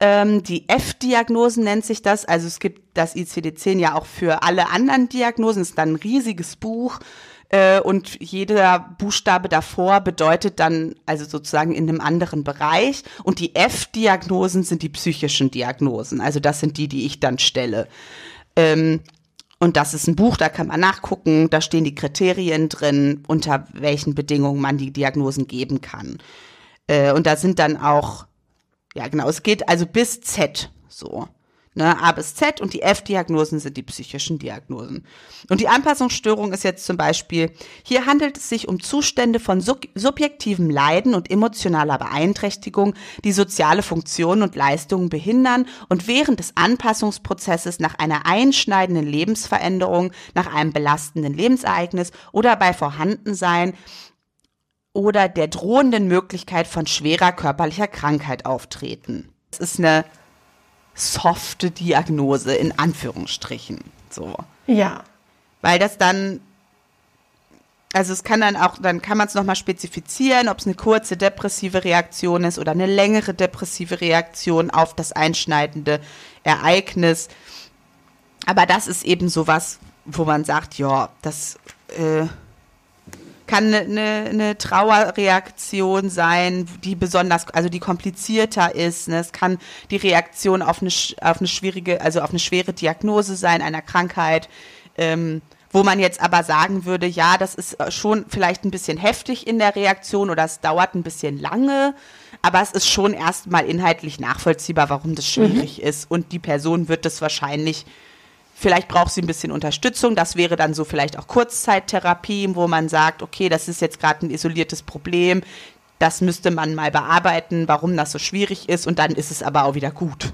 Ähm, die F-Diagnosen nennt sich das. Also es gibt das ICD-10 ja auch für alle anderen Diagnosen. Es ist dann ein riesiges Buch. Äh, und jeder Buchstabe davor bedeutet dann also sozusagen in einem anderen Bereich. Und die F-Diagnosen sind die psychischen Diagnosen. Also das sind die, die ich dann stelle. Ähm, und das ist ein Buch, da kann man nachgucken, da stehen die Kriterien drin, unter welchen Bedingungen man die Diagnosen geben kann. Äh, und da sind dann auch ja, genau. Es geht also bis Z so. Ne, A bis Z und die F-Diagnosen sind die psychischen Diagnosen. Und die Anpassungsstörung ist jetzt zum Beispiel, hier handelt es sich um Zustände von sub subjektivem Leiden und emotionaler Beeinträchtigung, die soziale Funktionen und Leistungen behindern und während des Anpassungsprozesses nach einer einschneidenden Lebensveränderung, nach einem belastenden Lebensereignis oder bei Vorhandensein oder der drohenden Möglichkeit von schwerer körperlicher Krankheit auftreten. Das ist eine softe Diagnose in Anführungsstrichen. So. Ja. Weil das dann, also es kann dann auch, dann kann man es nochmal spezifizieren, ob es eine kurze depressive Reaktion ist oder eine längere depressive Reaktion auf das einschneidende Ereignis. Aber das ist eben sowas, wo man sagt, ja, das äh, kann eine, eine, eine Trauerreaktion sein, die besonders, also die komplizierter ist. Ne? Es kann die Reaktion auf eine, auf eine schwierige, also auf eine schwere Diagnose sein, einer Krankheit. Ähm, wo man jetzt aber sagen würde, ja, das ist schon vielleicht ein bisschen heftig in der Reaktion oder es dauert ein bisschen lange, aber es ist schon erstmal inhaltlich nachvollziehbar, warum das schwierig mhm. ist und die Person wird das wahrscheinlich Vielleicht braucht sie ein bisschen Unterstützung. Das wäre dann so vielleicht auch Kurzzeittherapie, wo man sagt, okay, das ist jetzt gerade ein isoliertes Problem. Das müsste man mal bearbeiten, warum das so schwierig ist. Und dann ist es aber auch wieder gut.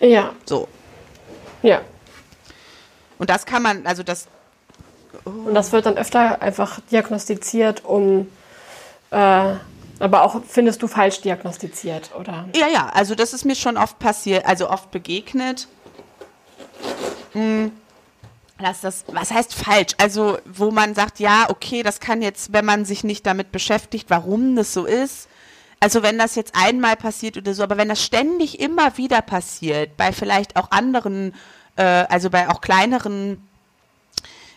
Ja. So. Ja. Und das kann man, also das. Oh. Und das wird dann öfter einfach diagnostiziert, um. Äh, aber auch findest du falsch diagnostiziert, oder? Ja, ja, also das ist mir schon oft passiert, also oft begegnet Lass das, was heißt falsch? Also, wo man sagt, ja, okay, das kann jetzt, wenn man sich nicht damit beschäftigt, warum das so ist. Also, wenn das jetzt einmal passiert oder so, aber wenn das ständig immer wieder passiert, bei vielleicht auch anderen, äh, also bei auch kleineren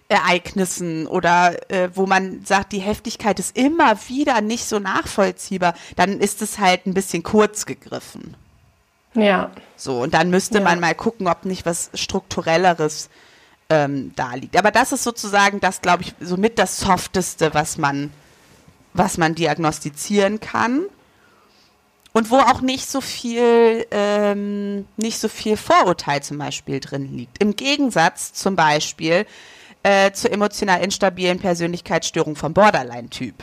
Ereignissen oder äh, wo man sagt, die Heftigkeit ist immer wieder nicht so nachvollziehbar, dann ist es halt ein bisschen kurz gegriffen. Ja. So, und dann müsste ja. man mal gucken, ob nicht was Strukturelleres ähm, da liegt. Aber das ist sozusagen das, glaube ich, somit das Softeste, was man, was man diagnostizieren kann. Und wo auch nicht so viel, ähm, nicht so viel Vorurteil zum Beispiel drin liegt. Im Gegensatz zum Beispiel äh, zur emotional instabilen Persönlichkeitsstörung vom Borderline-Typ.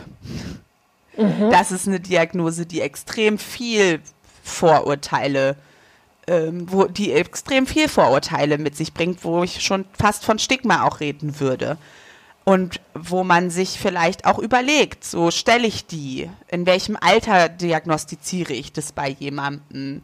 Mhm. Das ist eine Diagnose, die extrem viel Vorurteile, ähm, wo die extrem viel Vorurteile mit sich bringt, wo ich schon fast von Stigma auch reden würde. Und wo man sich vielleicht auch überlegt, so stelle ich die, in welchem Alter diagnostiziere ich das bei jemandem?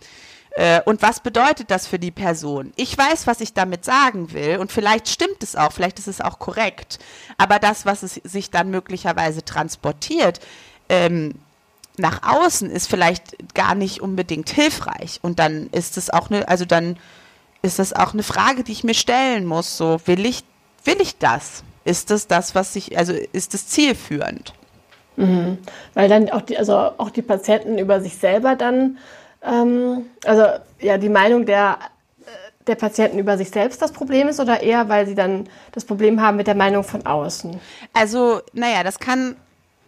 Äh, und was bedeutet das für die Person? Ich weiß, was ich damit sagen will und vielleicht stimmt es auch, vielleicht ist es auch korrekt. Aber das, was es sich dann möglicherweise transportiert, ähm, nach außen ist vielleicht gar nicht unbedingt hilfreich. Und dann ist es auch eine, also dann ist das auch eine Frage, die ich mir stellen muss. So, will ich, will ich das? Ist das das, was ich, also ist es zielführend? Mhm. Weil dann auch die, also auch die Patienten über sich selber dann, ähm, also ja, die Meinung der, der Patienten über sich selbst das Problem ist oder eher, weil sie dann das Problem haben mit der Meinung von außen? Also, naja, das kann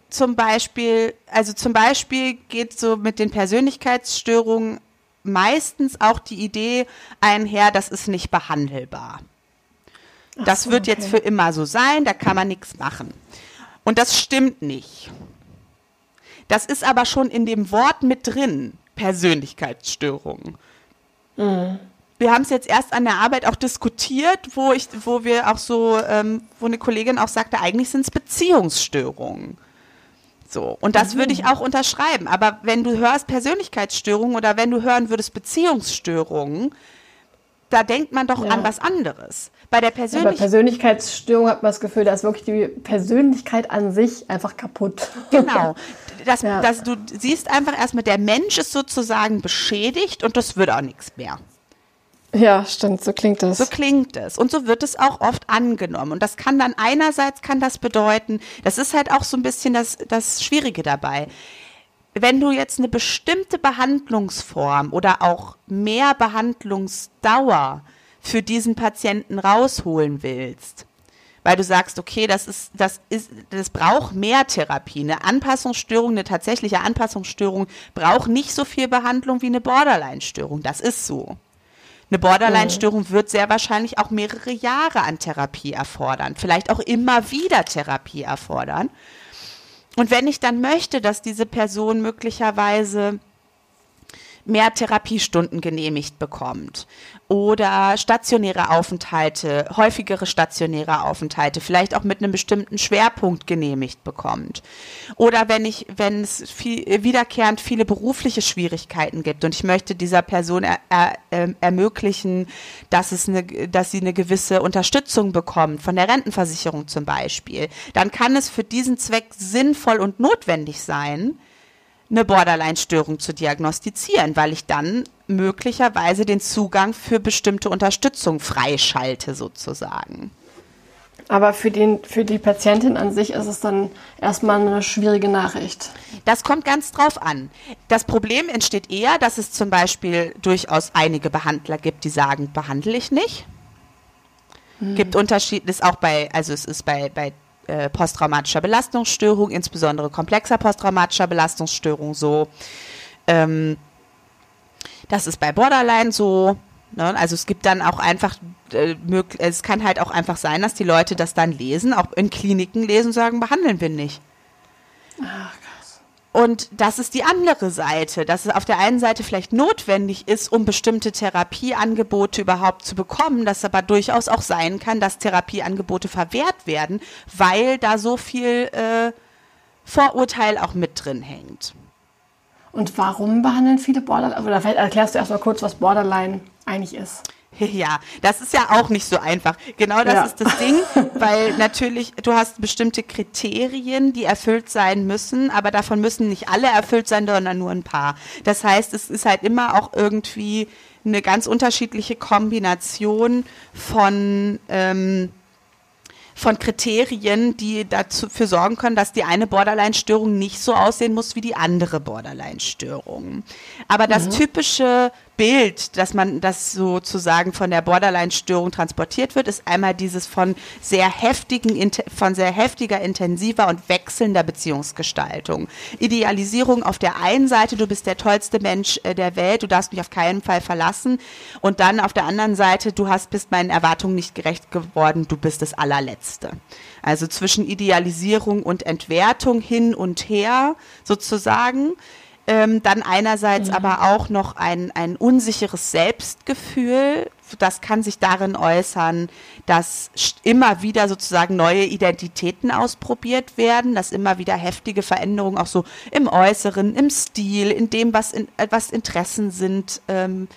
zum Beispiel, also zum Beispiel geht so mit den Persönlichkeitsstörungen meistens auch die Idee einher, das ist nicht behandelbar. das so, wird okay. jetzt für immer so sein, da kann man nichts machen. Und das stimmt nicht. Das ist aber schon in dem Wort mit drin, Persönlichkeitsstörungen. Mhm. Wir haben es jetzt erst an der Arbeit auch diskutiert, wo ich, wo wir auch so, ähm, wo eine Kollegin auch sagte, eigentlich sind es Beziehungsstörungen. So. Und das mhm. würde ich auch unterschreiben. Aber wenn du hörst Persönlichkeitsstörungen oder wenn du hören würdest Beziehungsstörungen, da denkt man doch ja. an was anderes. Bei der Persönlich ja, Persönlichkeitsstörung hat man das Gefühl, da ist wirklich die Persönlichkeit an sich einfach kaputt. Genau. Das, ja. das, du siehst einfach erstmal, der Mensch ist sozusagen beschädigt und das wird auch nichts mehr. Ja, stimmt, so klingt das. So klingt es. Und so wird es auch oft angenommen. Und das kann dann einerseits kann das bedeuten, das ist halt auch so ein bisschen das, das Schwierige dabei. Wenn du jetzt eine bestimmte Behandlungsform oder auch mehr Behandlungsdauer für diesen Patienten rausholen willst, weil du sagst, okay, das ist, das ist, das braucht mehr Therapie. Eine Anpassungsstörung, eine tatsächliche Anpassungsstörung braucht nicht so viel Behandlung wie eine Borderline-Störung. Das ist so. Eine Borderline-Störung mhm. wird sehr wahrscheinlich auch mehrere Jahre an Therapie erfordern, vielleicht auch immer wieder Therapie erfordern. Und wenn ich dann möchte, dass diese Person möglicherweise mehr Therapiestunden genehmigt bekommt oder stationäre Aufenthalte, häufigere stationäre Aufenthalte, vielleicht auch mit einem bestimmten Schwerpunkt genehmigt bekommt. Oder wenn ich, wenn es viel, wiederkehrend viele berufliche Schwierigkeiten gibt und ich möchte dieser Person er, er, ähm, ermöglichen, dass es eine, dass sie eine gewisse Unterstützung bekommt, von der Rentenversicherung zum Beispiel, dann kann es für diesen Zweck sinnvoll und notwendig sein, eine Borderline-Störung zu diagnostizieren, weil ich dann möglicherweise den Zugang für bestimmte Unterstützung freischalte sozusagen. Aber für, den, für die Patientin an sich ist es dann erstmal eine schwierige Nachricht. Das kommt ganz drauf an. Das Problem entsteht eher, dass es zum Beispiel durchaus einige Behandler gibt, die sagen, behandle ich nicht. Hm. Gibt Unterschied, ist auch bei, also es ist bei, bei äh, posttraumatischer Belastungsstörung, insbesondere komplexer posttraumatischer Belastungsstörung so. Ähm, das ist bei Borderline so. Ne? Also es gibt dann auch einfach, äh, es kann halt auch einfach sein, dass die Leute das dann lesen, auch in Kliniken lesen sagen, behandeln wir nicht. Ach. Und das ist die andere Seite, dass es auf der einen Seite vielleicht notwendig ist, um bestimmte Therapieangebote überhaupt zu bekommen, dass aber durchaus auch sein kann, dass Therapieangebote verwehrt werden, weil da so viel äh, Vorurteil auch mit drin hängt. Und warum behandeln viele Borderline? Oder vielleicht erklärst du erstmal kurz, was Borderline eigentlich ist. Ja, das ist ja auch nicht so einfach. Genau das ja. ist das Ding, weil natürlich du hast bestimmte Kriterien, die erfüllt sein müssen, aber davon müssen nicht alle erfüllt sein, sondern nur ein paar. Das heißt, es ist halt immer auch irgendwie eine ganz unterschiedliche Kombination von ähm, von Kriterien, die dafür sorgen können, dass die eine Borderline-Störung nicht so aussehen muss wie die andere Borderline-Störung. Aber das mhm. typische Bild, dass man das sozusagen von der Borderline-Störung transportiert wird, ist einmal dieses von sehr heftigen, von sehr heftiger, intensiver und wechselnder Beziehungsgestaltung. Idealisierung auf der einen Seite, du bist der tollste Mensch äh, der Welt, du darfst mich auf keinen Fall verlassen. Und dann auf der anderen Seite, du hast, bist meinen Erwartungen nicht gerecht geworden, du bist das allerletzte. Also zwischen Idealisierung und Entwertung hin und her sozusagen. Ähm, dann einerseits mhm. aber auch noch ein, ein unsicheres Selbstgefühl. Das kann sich darin äußern, dass immer wieder sozusagen neue Identitäten ausprobiert werden, dass immer wieder heftige Veränderungen auch so im Äußeren, im Stil, in dem, was, in, was Interessen sind, ähm,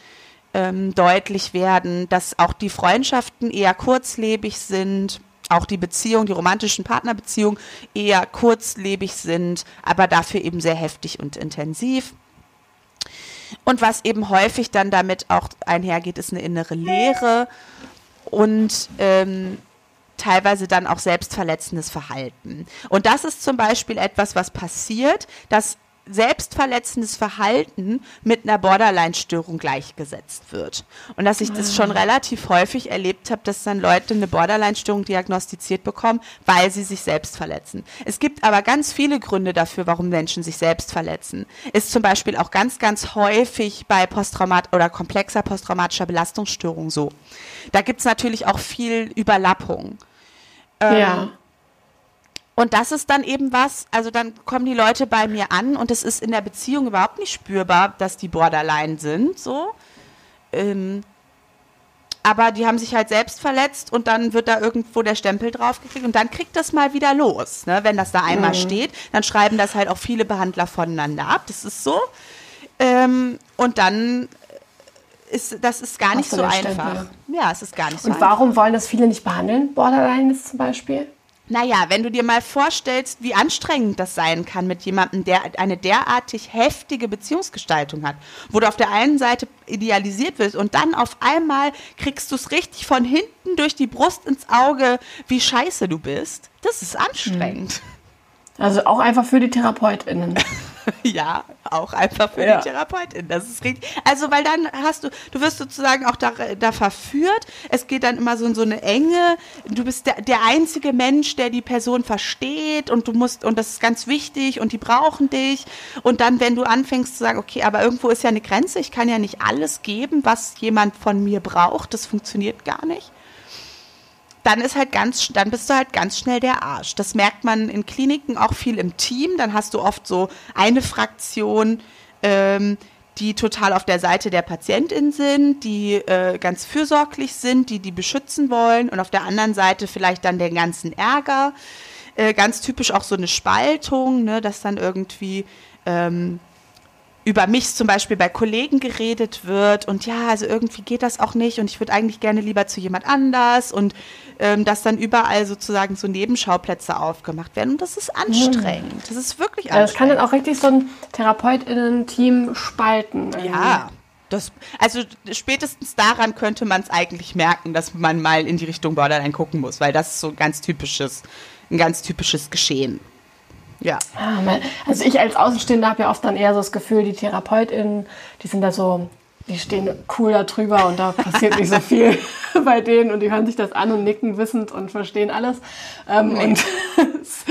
ähm, deutlich werden, dass auch die Freundschaften eher kurzlebig sind auch die Beziehung, die romantischen Partnerbeziehungen eher kurzlebig sind, aber dafür eben sehr heftig und intensiv. Und was eben häufig dann damit auch einhergeht, ist eine innere Leere und ähm, teilweise dann auch selbstverletzendes Verhalten. Und das ist zum Beispiel etwas, was passiert, dass selbstverletzendes Verhalten mit einer Borderline-Störung gleichgesetzt wird. Und dass ich das schon ah. relativ häufig erlebt habe, dass dann Leute eine Borderline-Störung diagnostiziert bekommen, weil sie sich selbst verletzen. Es gibt aber ganz viele Gründe dafür, warum Menschen sich selbst verletzen. Ist zum Beispiel auch ganz, ganz häufig bei Posttraumat oder komplexer posttraumatischer Belastungsstörung so. Da gibt es natürlich auch viel Überlappung. Ähm, ja. Und das ist dann eben was, also dann kommen die Leute bei mir an und es ist in der Beziehung überhaupt nicht spürbar, dass die Borderline sind, so. Ähm, aber die haben sich halt selbst verletzt und dann wird da irgendwo der Stempel draufgekriegt und dann kriegt das mal wieder los. Ne? Wenn das da einmal mhm. steht, dann schreiben das halt auch viele Behandler voneinander ab. Das ist so. Ähm, und dann ist das ist gar nicht so einfach. Ja, es ist gar nicht so und warum wollen das viele nicht behandeln? Borderline ist zum Beispiel? Naja, wenn du dir mal vorstellst, wie anstrengend das sein kann mit jemandem, der eine derartig heftige Beziehungsgestaltung hat, wo du auf der einen Seite idealisiert wirst und dann auf einmal kriegst du es richtig von hinten durch die Brust ins Auge, wie scheiße du bist, das ist anstrengend. Also auch einfach für die TherapeutInnen. ja, auch einfach für ja. die Therapeutin. Das ist richtig. Also, weil dann hast du, du wirst sozusagen auch da, da verführt. Es geht dann immer so in so eine Enge. Du bist der, der einzige Mensch, der die Person versteht und du musst, und das ist ganz wichtig und die brauchen dich. Und dann, wenn du anfängst zu sagen, okay, aber irgendwo ist ja eine Grenze, ich kann ja nicht alles geben, was jemand von mir braucht, das funktioniert gar nicht dann ist halt ganz, dann bist du halt ganz schnell der Arsch. Das merkt man in Kliniken auch viel im Team. Dann hast du oft so eine Fraktion, ähm, die total auf der Seite der Patientin sind, die äh, ganz fürsorglich sind, die die beschützen wollen und auf der anderen Seite vielleicht dann den ganzen Ärger. Äh, ganz typisch auch so eine Spaltung, ne, dass dann irgendwie ähm, über mich zum Beispiel bei Kollegen geredet wird und ja, also irgendwie geht das auch nicht und ich würde eigentlich gerne lieber zu jemand anders und ähm, dass dann überall sozusagen so Nebenschauplätze aufgemacht werden und das ist anstrengend. Das ist wirklich anstrengend. das kann dann auch richtig so ein TherapeutInnen-Team spalten. Irgendwie. Ja. das, also spätestens daran könnte man es eigentlich merken, dass man mal in die Richtung Borderline gucken muss, weil das ist so ein ganz typisches, ein ganz typisches Geschehen. Ja. Ah, also ich als Außenstehender habe ja oft dann eher so das Gefühl, die TherapeutInnen, die sind da so, die stehen cool da drüber und da passiert nicht so viel bei denen und die hören sich das an und nicken wissend und verstehen alles. Ähm, nee. Und es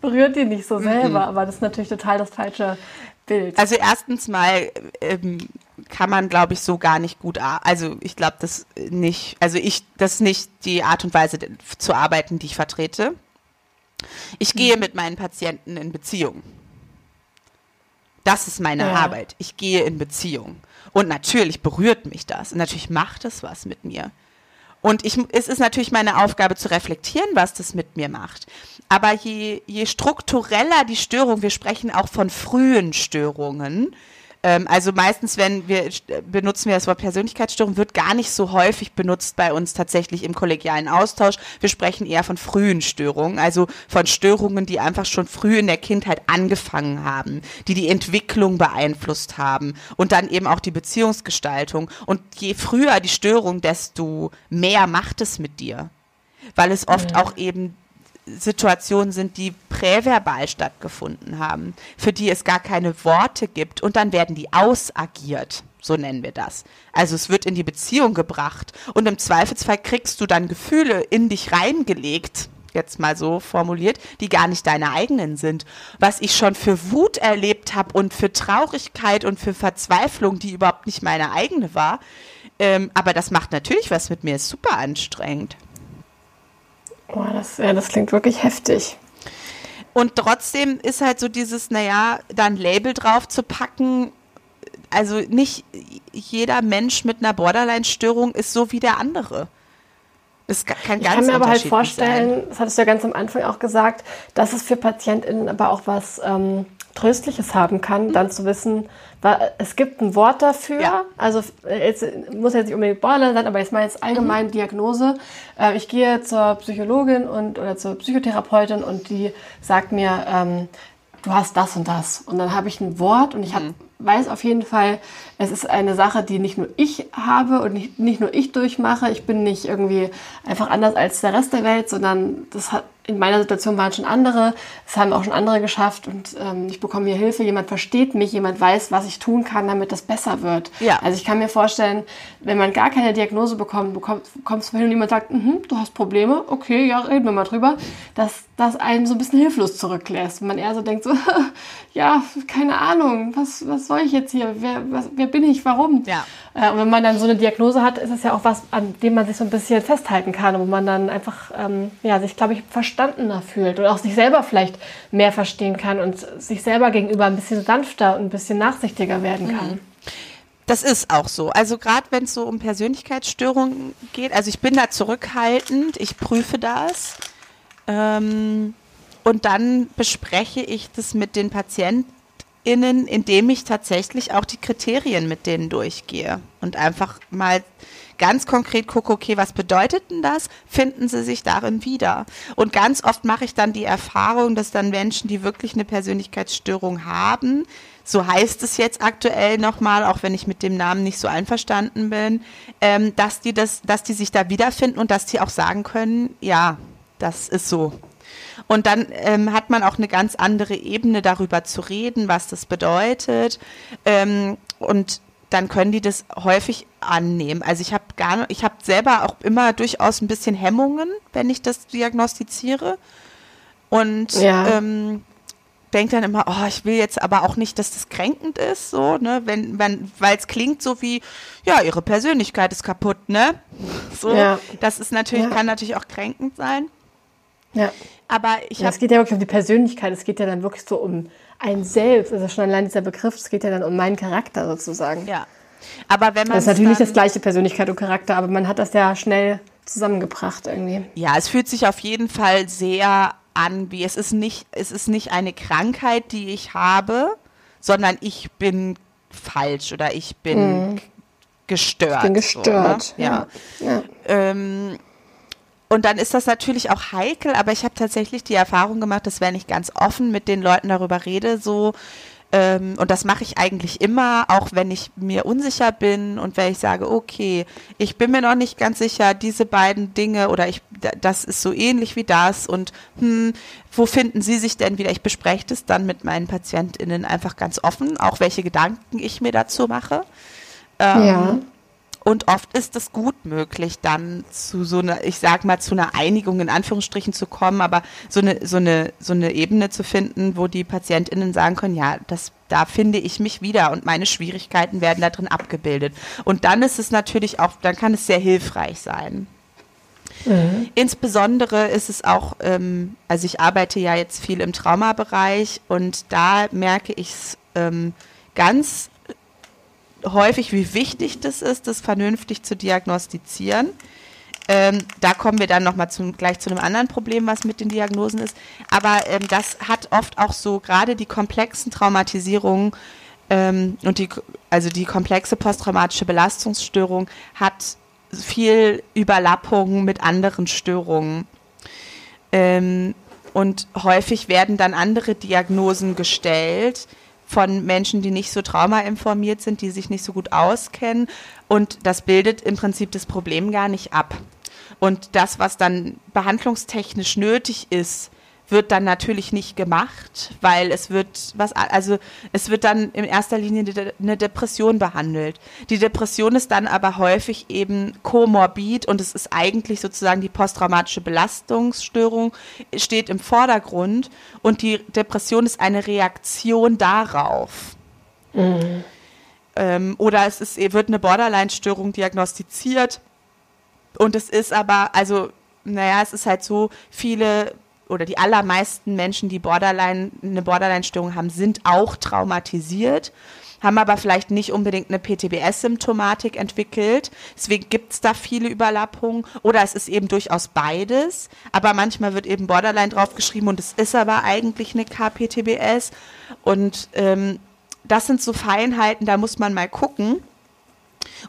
berührt die nicht so selber, mhm. aber das ist natürlich total das falsche Bild. Also erstens mal ähm, kann man, glaube ich, so gar nicht gut, also ich glaube das nicht, also ich, das ist nicht die Art und Weise zu arbeiten, die ich vertrete. Ich gehe mit meinen Patienten in Beziehung. Das ist meine ja. Arbeit. Ich gehe in Beziehung. Und natürlich berührt mich das. Und natürlich macht es was mit mir. Und ich, es ist natürlich meine Aufgabe zu reflektieren, was das mit mir macht. Aber je, je struktureller die Störung, wir sprechen auch von frühen Störungen, ähm, also meistens, wenn wir benutzen wir das Wort Persönlichkeitsstörung, wird gar nicht so häufig benutzt bei uns tatsächlich im kollegialen Austausch. Wir sprechen eher von frühen Störungen, also von Störungen, die einfach schon früh in der Kindheit angefangen haben, die die Entwicklung beeinflusst haben und dann eben auch die Beziehungsgestaltung. Und je früher die Störung, desto mehr macht es mit dir weil es oft auch eben Situationen sind, die präverbal stattgefunden haben, für die es gar keine Worte gibt und dann werden die ausagiert. So nennen wir das. Also es wird in die Beziehung gebracht und im Zweifelsfall kriegst du dann Gefühle in dich reingelegt, jetzt mal so formuliert, die gar nicht deine eigenen sind. Was ich schon für Wut erlebt habe und für Traurigkeit und für Verzweiflung, die überhaupt nicht meine eigene war. Ähm, aber das macht natürlich was mit mir, ist super anstrengend. Boah, das, ja, das klingt wirklich heftig. Und trotzdem ist halt so dieses, naja, da ein Label drauf zu packen, also nicht jeder Mensch mit einer Borderline-Störung ist so wie der andere. Das kann ich kann mir aber halt vorstellen, sein. das hattest du ja ganz am Anfang auch gesagt, dass es für PatientInnen aber auch was ähm, Tröstliches haben kann, mhm. dann zu wissen, es gibt ein Wort dafür. Ja. Also jetzt muss jetzt nicht unbedingt Borderline sein, aber jetzt mal jetzt allgemein mhm. Diagnose. Äh, ich gehe zur Psychologin und oder zur Psychotherapeutin und die sagt mir, ähm, du hast das und das. Und dann habe ich ein Wort und ich hab, mhm. weiß auf jeden Fall, es ist eine Sache, die nicht nur ich habe und nicht, nicht nur ich durchmache. Ich bin nicht irgendwie einfach anders als der Rest der Welt, sondern das hat in meiner Situation waren schon andere, es haben auch schon andere geschafft und ähm, ich bekomme hier Hilfe, jemand versteht mich, jemand weiß, was ich tun kann, damit das besser wird. Ja. Also ich kann mir vorstellen, wenn man gar keine Diagnose bekommt, bekommt kommst du hin und jemand sagt, mhm, du hast Probleme, okay, ja, reden wir mal drüber, dass das einen so ein bisschen hilflos zurücklässt. Und man eher so denkt so, ja, keine Ahnung, was, was soll ich jetzt hier, wer, was, wer bin ich, warum? Ja. Äh, und wenn man dann so eine Diagnose hat, ist es ja auch was, an dem man sich so ein bisschen festhalten kann, wo man dann einfach, ähm, ja, sich, glaube ich, verstandener fühlt und auch sich selber vielleicht mehr verstehen kann und sich selber gegenüber ein bisschen sanfter und ein bisschen nachsichtiger werden kann. Mhm. Das ist auch so. Also gerade wenn es so um Persönlichkeitsstörungen geht, also ich bin da zurückhaltend, ich prüfe das ähm, und dann bespreche ich das mit den Patienten innen, indem ich tatsächlich auch die Kriterien mit denen durchgehe und einfach mal ganz konkret gucke, okay, was bedeutet denn das? Finden sie sich darin wieder? Und ganz oft mache ich dann die Erfahrung, dass dann Menschen, die wirklich eine Persönlichkeitsstörung haben, so heißt es jetzt aktuell nochmal, auch wenn ich mit dem Namen nicht so einverstanden bin, ähm, dass die das, dass die sich da wiederfinden und dass die auch sagen können, ja, das ist so. Und dann ähm, hat man auch eine ganz andere Ebene darüber zu reden, was das bedeutet. Ähm, und dann können die das häufig annehmen. Also ich habe gar, ich habe selber auch immer durchaus ein bisschen Hemmungen, wenn ich das diagnostiziere. Und ja. ähm, denke dann immer, oh, ich will jetzt aber auch nicht, dass das kränkend ist, so, ne, wenn, wenn, weil es klingt so wie, ja, ihre Persönlichkeit ist kaputt, ne? So, ja. das ist natürlich, ja. kann natürlich auch kränkend sein. Ja. Aber ich ja, Es geht ja wirklich um die Persönlichkeit, es geht ja dann wirklich so um ein Selbst, also schon allein dieser Begriff, es geht ja dann um meinen Charakter sozusagen. Ja. Aber wenn man. Das ist natürlich nicht das gleiche Persönlichkeit und Charakter, aber man hat das ja schnell zusammengebracht irgendwie. Ja, es fühlt sich auf jeden Fall sehr an, wie es ist nicht, es ist nicht eine Krankheit, die ich habe, sondern ich bin falsch oder ich bin mhm. gestört. Ich bin gestört. So, ne? Ja. ja. ja. Ähm, und dann ist das natürlich auch heikel, aber ich habe tatsächlich die Erfahrung gemacht, dass wenn ich ganz offen mit den Leuten darüber rede, so Ähm, und das mache ich eigentlich immer, auch wenn ich mir unsicher bin und wenn ich sage, okay, ich bin mir noch nicht ganz sicher, diese beiden Dinge oder ich, das ist so ähnlich wie das und hm, wo finden Sie sich denn wieder? Ich bespreche das dann mit meinen PatientInnen einfach ganz offen, auch welche Gedanken ich mir dazu mache. Ähm, ja. Und oft ist es gut möglich, dann zu so einer, ich sag mal, zu einer Einigung in Anführungsstrichen zu kommen, aber so eine, so eine, so eine Ebene zu finden, wo die PatientInnen sagen können, ja, das, da finde ich mich wieder und meine Schwierigkeiten werden da drin abgebildet. Und dann ist es natürlich auch, dann kann es sehr hilfreich sein. Mhm. Insbesondere ist es auch, ähm, also ich arbeite ja jetzt viel im Traumabereich und da merke ich es ähm, ganz häufig, wie wichtig das ist, das vernünftig zu diagnostizieren. Ähm, da kommen wir dann nochmal gleich zu einem anderen Problem, was mit den Diagnosen ist. Aber ähm, das hat oft auch so gerade die komplexen Traumatisierungen ähm, und die, also die komplexe posttraumatische Belastungsstörung hat viel Überlappung mit anderen Störungen. Ähm, und häufig werden dann andere Diagnosen gestellt, von Menschen, die nicht so traumainformiert sind, die sich nicht so gut auskennen. Und das bildet im Prinzip das Problem gar nicht ab. Und das, was dann behandlungstechnisch nötig ist, wird dann natürlich nicht gemacht, weil es wird was also es wird dann in erster Linie eine Depression behandelt. Die Depression ist dann aber häufig eben komorbid und es ist eigentlich sozusagen die posttraumatische Belastungsstörung steht im Vordergrund und die Depression ist eine Reaktion darauf. Mhm. Ähm, oder es ist, wird eine Borderline-Störung diagnostiziert und es ist aber, also naja, es ist halt so, viele oder die allermeisten Menschen, die Borderline, eine Borderline-Störung haben, sind auch traumatisiert, haben aber vielleicht nicht unbedingt eine PTBS-Symptomatik entwickelt. Deswegen gibt es da viele Überlappungen. Oder es ist eben durchaus beides. Aber manchmal wird eben Borderline draufgeschrieben und es ist aber eigentlich eine KPTBS. Und ähm, das sind so Feinheiten, da muss man mal gucken.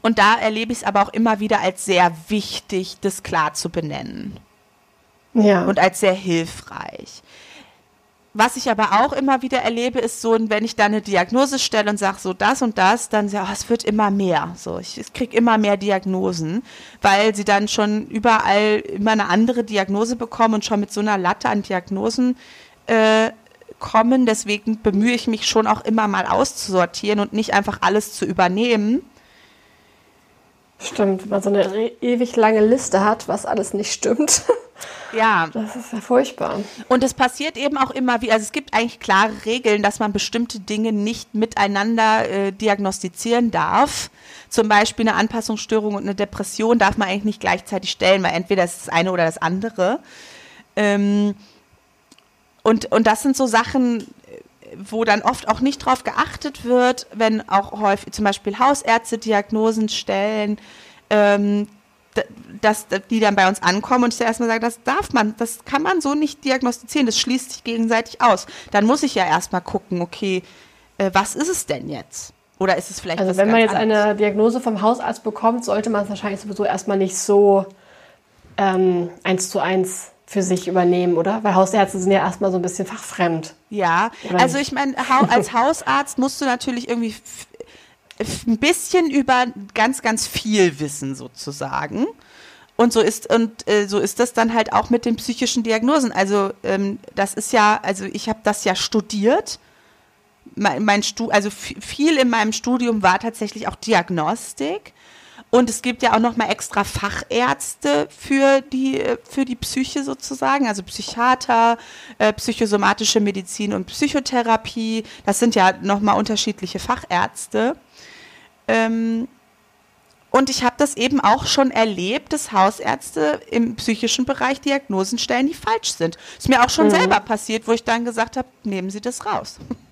Und da erlebe ich es aber auch immer wieder als sehr wichtig, das klar zu benennen ja. und als sehr hilfreich. Was ich aber auch immer wieder erlebe, ist so, wenn ich da eine Diagnose stelle und sage so das und das, dann ja, oh, es wird immer mehr. So, ich, ich kriege immer mehr Diagnosen, weil sie dann schon überall immer eine andere Diagnose bekommen und schon mit so einer Latte an Diagnosen äh, kommen. Deswegen bemühe ich mich schon auch immer mal auszusortieren und nicht einfach alles zu übernehmen. Stimmt, wenn man so eine ewig lange Liste hat, was alles nicht stimmt. Ja. Das ist ja furchtbar. Und es passiert eben auch immer wie, also es gibt eigentlich klare Regeln, dass man bestimmte Dinge nicht miteinander äh, diagnostizieren darf. Zum Beispiel eine Anpassungsstörung und eine Depression darf man eigentlich nicht gleichzeitig stellen, weil entweder ist das eine oder das andere. Ähm, und, und das sind so Sachen, wo dann oft auch nicht drauf geachtet wird, wenn auch häufig zum Beispiel Hausärzte Diagnosen stellen, ähm, dass die dann bei uns ankommen und ich erstmal sage, das darf man, das kann man so nicht diagnostizieren, das schließt sich gegenseitig aus. Dann muss ich ja erstmal gucken, okay, äh, was ist es denn jetzt? Oder ist es vielleicht Also wenn man jetzt anderes? eine Diagnose vom Hausarzt bekommt, sollte man es wahrscheinlich sowieso erstmal nicht so ähm, eins zu eins für sich übernehmen, oder? Weil Hausärzte sind ja erstmal so ein bisschen fachfremd. Ja, also ich meine, als Hausarzt musst du natürlich irgendwie ein bisschen über ganz, ganz viel wissen sozusagen. Und so ist und äh, so ist das dann halt auch mit den psychischen Diagnosen. Also ähm, das ist ja, also ich habe das ja studiert. Mein, mein Stu also viel in meinem Studium war tatsächlich auch Diagnostik. Und es gibt ja auch noch mal extra Fachärzte für die für die Psyche sozusagen, also Psychiater, äh, psychosomatische Medizin und Psychotherapie. Das sind ja noch mal unterschiedliche Fachärzte. Ähm, und ich habe das eben auch schon erlebt, dass Hausärzte im psychischen Bereich Diagnosen stellen, die falsch sind. Ist mir auch schon mhm. selber passiert, wo ich dann gesagt habe, nehmen Sie das raus.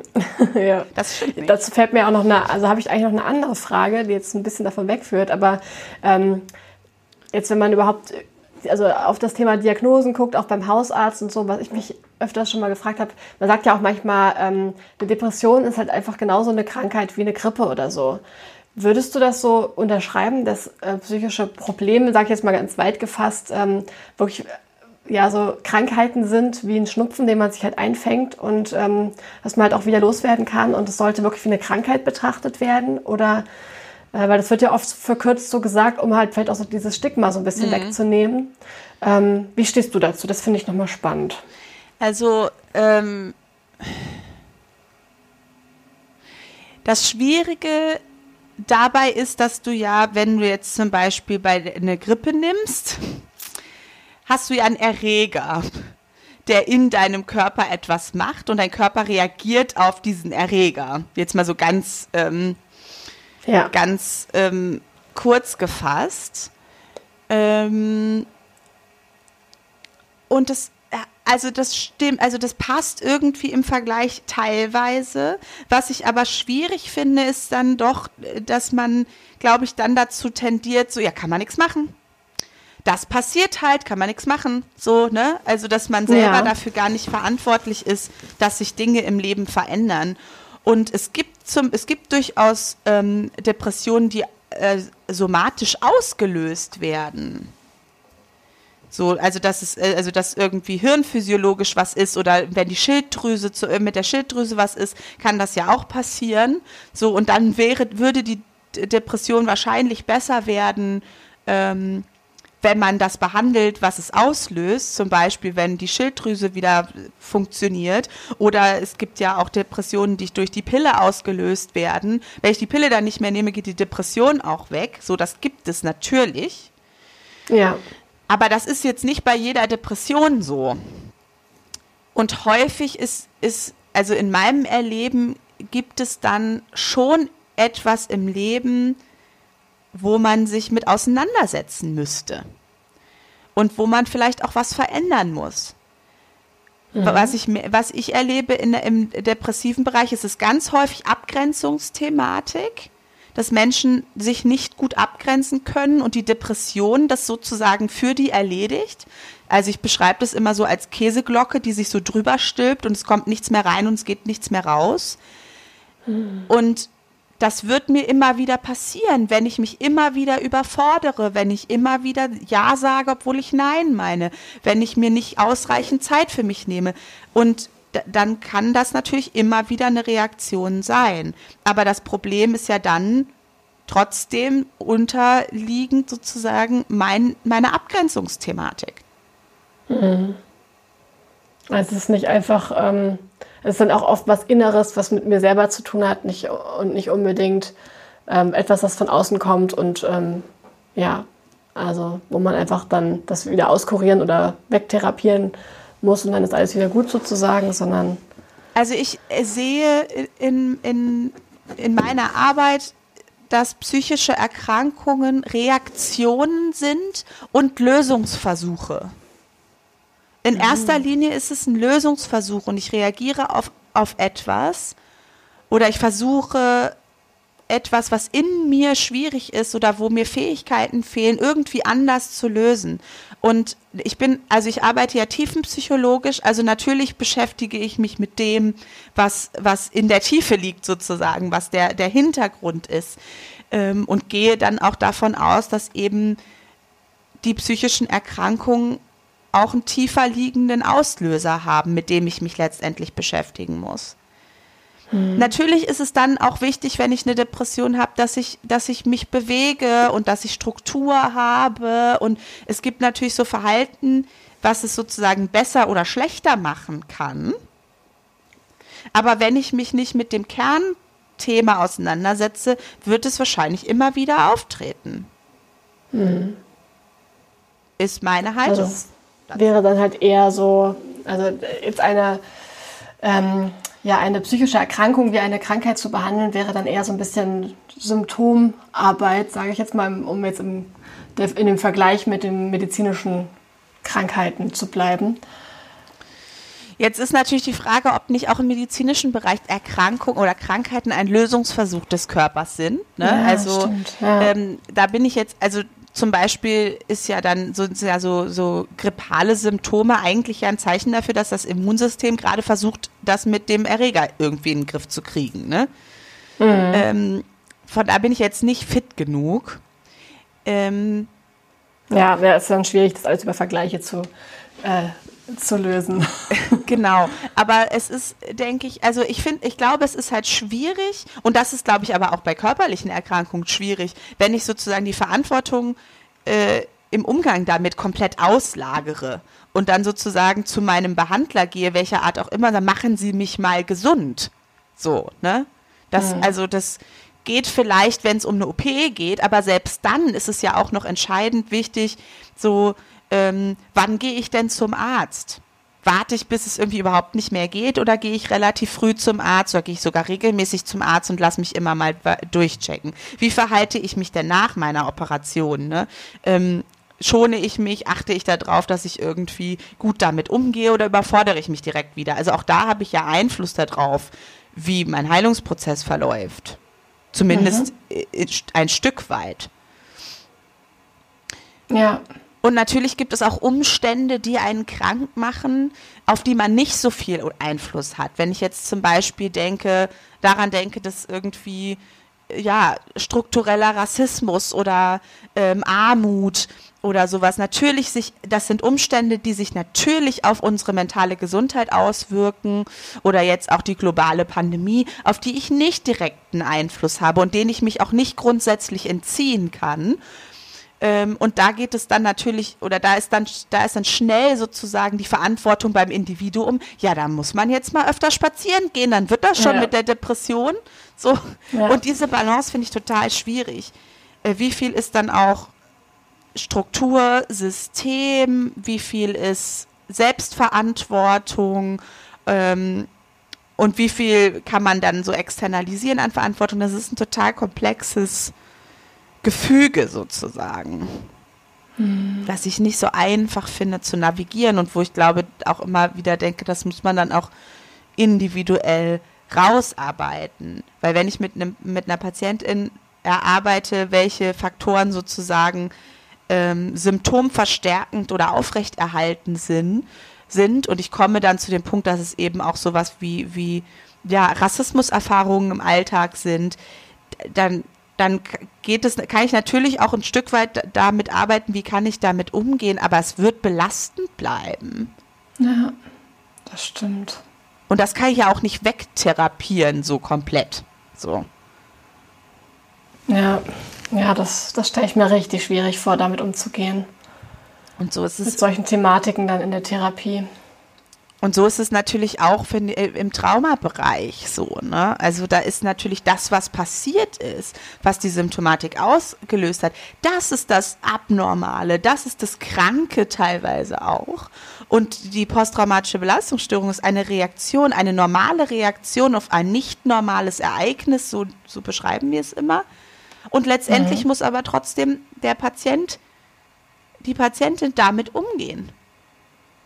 ja. Das stimmt Dazu fällt mir auch noch eine, also habe ich eigentlich noch eine andere Frage, die jetzt ein bisschen davon wegführt, aber ähm, jetzt, wenn man überhaupt also auf das Thema Diagnosen guckt, auch beim Hausarzt und so, was ich mich öfters schon mal gefragt habe, man sagt ja auch manchmal, ähm, eine Depression ist halt einfach genauso eine Krankheit wie eine Grippe oder so. Würdest du das so unterschreiben, dass äh, psychische Probleme, sag ich jetzt mal ganz weit gefasst, ähm, wirklich ja so Krankheiten sind wie ein Schnupfen, den man sich halt einfängt und ähm, dass man halt auch wieder loswerden kann und es sollte wirklich wie eine Krankheit betrachtet werden oder äh, weil das wird ja oft verkürzt so gesagt, um halt vielleicht auch so dieses Stigma so ein bisschen mhm. wegzunehmen. Ähm, wie stehst du dazu? Das finde ich nochmal spannend. Also ähm, das Schwierige dabei ist, dass du ja, wenn du jetzt zum Beispiel bei einer Grippe nimmst, hast du ja einen Erreger, der in deinem Körper etwas macht und dein Körper reagiert auf diesen Erreger. Jetzt mal so ganz, ähm, ja. ganz ähm, kurz gefasst. Ähm, und das also das stimmt, also das passt irgendwie im Vergleich teilweise. Was ich aber schwierig finde, ist dann doch, dass man, glaube ich, dann dazu tendiert, so, ja, kann man nichts machen. Das passiert halt, kann man nichts machen. So, ne? Also, dass man selber ja. dafür gar nicht verantwortlich ist, dass sich Dinge im Leben verändern. Und es gibt zum, es gibt durchaus ähm, Depressionen, die äh, somatisch ausgelöst werden. So, also dass es, äh, also dass irgendwie hirnphysiologisch was ist oder wenn die Schilddrüse zu, äh, mit der Schilddrüse was ist, kann das ja auch passieren. So, und dann wäre, würde die Depression wahrscheinlich besser werden, ähm, wenn man das behandelt, was es auslöst, zum Beispiel wenn die Schilddrüse wieder funktioniert oder es gibt ja auch Depressionen, die durch die Pille ausgelöst werden. Wenn ich die Pille dann nicht mehr nehme, geht die Depression auch weg. So, das gibt es natürlich. Ja. Aber das ist jetzt nicht bei jeder Depression so. Und häufig ist, ist, also in meinem Erleben gibt es dann schon etwas im Leben, wo man sich mit auseinandersetzen müsste. Und wo man vielleicht auch was verändern muss. Mhm. Was, ich, was ich erlebe in, im depressiven Bereich ist es ganz häufig Abgrenzungsthematik dass Menschen sich nicht gut abgrenzen können und die Depression das sozusagen für die erledigt. Also ich beschreibe das immer so als Käseglocke, die sich so drüber stülpt und es kommt nichts mehr rein und es geht nichts mehr raus. Hm. Und das wird mir immer wieder passieren, wenn ich mich immer wieder überfordere, wenn ich immer wieder Ja sage, obwohl ich Nein meine, wenn ich mir nicht ausreichend Zeit für mich nehme. Und dann kann das natürlich immer wieder eine Reaktion sein. Aber das Problem ist ja dann trotzdem unterliegend sozusagen mein, meine Abgrenzungsthematik. Mhm. Also es ist nicht einfach, ähm, es ist dann auch oft was Inneres, was mit mir selber zu tun hat nicht, und nicht unbedingt ähm, etwas, was von außen kommt und ähm, ja, also wo man einfach dann das wieder auskurieren oder wegtherapieren muss und dann ist alles wieder gut sozusagen, sondern. Also ich sehe in, in, in meiner Arbeit, dass psychische Erkrankungen Reaktionen sind und Lösungsversuche. In mhm. erster Linie ist es ein Lösungsversuch und ich reagiere auf, auf etwas oder ich versuche etwas, was in mir schwierig ist oder wo mir Fähigkeiten fehlen, irgendwie anders zu lösen. Und ich bin, also ich arbeite ja tiefenpsychologisch, also natürlich beschäftige ich mich mit dem, was, was in der Tiefe liegt sozusagen, was der, der Hintergrund ist. Ähm, und gehe dann auch davon aus, dass eben die psychischen Erkrankungen auch einen tiefer liegenden Auslöser haben, mit dem ich mich letztendlich beschäftigen muss. Mhm. Natürlich ist es dann auch wichtig, wenn ich eine Depression habe, dass ich, dass ich mich bewege und dass ich Struktur habe. Und es gibt natürlich so Verhalten, was es sozusagen besser oder schlechter machen kann. Aber wenn ich mich nicht mit dem Kernthema auseinandersetze, wird es wahrscheinlich immer wieder auftreten. Mhm. Ist meine Haltung. Also wäre dann halt eher so, also jetzt eine ähm, ja, eine psychische Erkrankung wie eine Krankheit zu behandeln, wäre dann eher so ein bisschen Symptomarbeit, sage ich jetzt mal, um jetzt im, in dem Vergleich mit den medizinischen Krankheiten zu bleiben. Jetzt ist natürlich die Frage, ob nicht auch im medizinischen Bereich Erkrankungen oder Krankheiten ein Lösungsversuch des Körpers sind. Ne? Ja, also ja. ähm, da bin ich jetzt, also zum Beispiel ist ja dann so, ja so, so grippale Symptome eigentlich ja ein Zeichen dafür, dass das Immunsystem gerade versucht, das mit dem Erreger irgendwie in den Griff zu kriegen. Ne? Mhm. Ähm, von da bin ich jetzt nicht fit genug. Ähm, ja, wäre es dann schwierig, das alles über Vergleiche zu äh, zu lösen. genau. Aber es ist, denke ich, also ich finde, ich glaube, es ist halt schwierig und das ist, glaube ich, aber auch bei körperlichen Erkrankungen schwierig, wenn ich sozusagen die Verantwortung äh, im Umgang damit komplett auslagere und dann sozusagen zu meinem Behandler gehe, welcher Art auch immer, dann machen Sie mich mal gesund. So, ne? Das, mhm. also das geht vielleicht, wenn es um eine OP geht, aber selbst dann ist es ja auch noch entscheidend wichtig, so, ähm, wann gehe ich denn zum Arzt? Warte ich, bis es irgendwie überhaupt nicht mehr geht oder gehe ich relativ früh zum Arzt oder gehe ich sogar regelmäßig zum Arzt und lasse mich immer mal durchchecken? Wie verhalte ich mich denn nach meiner Operation? Ne? Ähm, schone ich mich, achte ich darauf, dass ich irgendwie gut damit umgehe oder überfordere ich mich direkt wieder? Also auch da habe ich ja Einfluss darauf, wie mein Heilungsprozess verläuft. Zumindest mhm. ein Stück weit. Ja. Und natürlich gibt es auch Umstände, die einen krank machen, auf die man nicht so viel Einfluss hat. Wenn ich jetzt zum Beispiel denke, daran denke, dass irgendwie ja struktureller Rassismus oder ähm, Armut oder sowas natürlich sich, das sind Umstände, die sich natürlich auf unsere mentale Gesundheit auswirken oder jetzt auch die globale Pandemie, auf die ich nicht direkten Einfluss habe und denen ich mich auch nicht grundsätzlich entziehen kann. Ähm, und da geht es dann natürlich, oder da ist dann, da ist dann schnell sozusagen die Verantwortung beim Individuum. Ja, da muss man jetzt mal öfter spazieren gehen, dann wird das schon ja. mit der Depression. So. Ja. Und diese Balance finde ich total schwierig. Äh, wie viel ist dann auch Struktur, System, wie viel ist Selbstverantwortung ähm, und wie viel kann man dann so externalisieren an Verantwortung. Das ist ein total komplexes Gefüge sozusagen, hm. das ich nicht so einfach finde zu navigieren und wo ich glaube auch immer wieder denke, das muss man dann auch individuell rausarbeiten. Weil wenn ich mit, einem, mit einer Patientin erarbeite, welche Faktoren sozusagen ähm, symptomverstärkend oder aufrechterhalten sind, sind und ich komme dann zu dem Punkt, dass es eben auch sowas wie, wie ja, Rassismuserfahrungen im Alltag sind, dann dann geht es, kann ich natürlich auch ein Stück weit damit arbeiten, wie kann ich damit umgehen, aber es wird belastend bleiben. Ja, das stimmt. Und das kann ich ja auch nicht wegtherapieren, so komplett. So. Ja, ja, das, das stelle ich mir richtig schwierig vor, damit umzugehen. Und so ist es. Mit solchen Thematiken dann in der Therapie. Und so ist es natürlich auch finde, im Traumabereich so. Ne? Also da ist natürlich das, was passiert ist, was die Symptomatik ausgelöst hat, das ist das Abnormale, das ist das Kranke teilweise auch. Und die posttraumatische Belastungsstörung ist eine Reaktion, eine normale Reaktion auf ein nicht normales Ereignis, so, so beschreiben wir es immer. Und letztendlich mhm. muss aber trotzdem der Patient, die Patientin damit umgehen.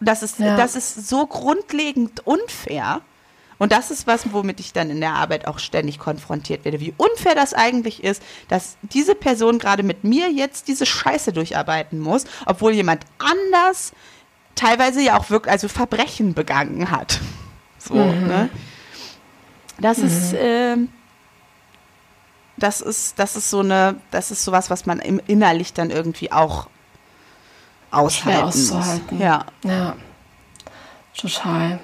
Das ist, ja. das ist so grundlegend unfair. Und das ist was, womit ich dann in der Arbeit auch ständig konfrontiert werde, wie unfair das eigentlich ist, dass diese Person gerade mit mir jetzt diese Scheiße durcharbeiten muss, obwohl jemand anders teilweise ja auch wirklich, also Verbrechen begangen hat. So, mhm. ne? Das mhm. ist, äh, das ist, das ist so eine, das ist sowas, was man im innerlich dann irgendwie auch aushalten auszuhalten. Ja. Ja. Total.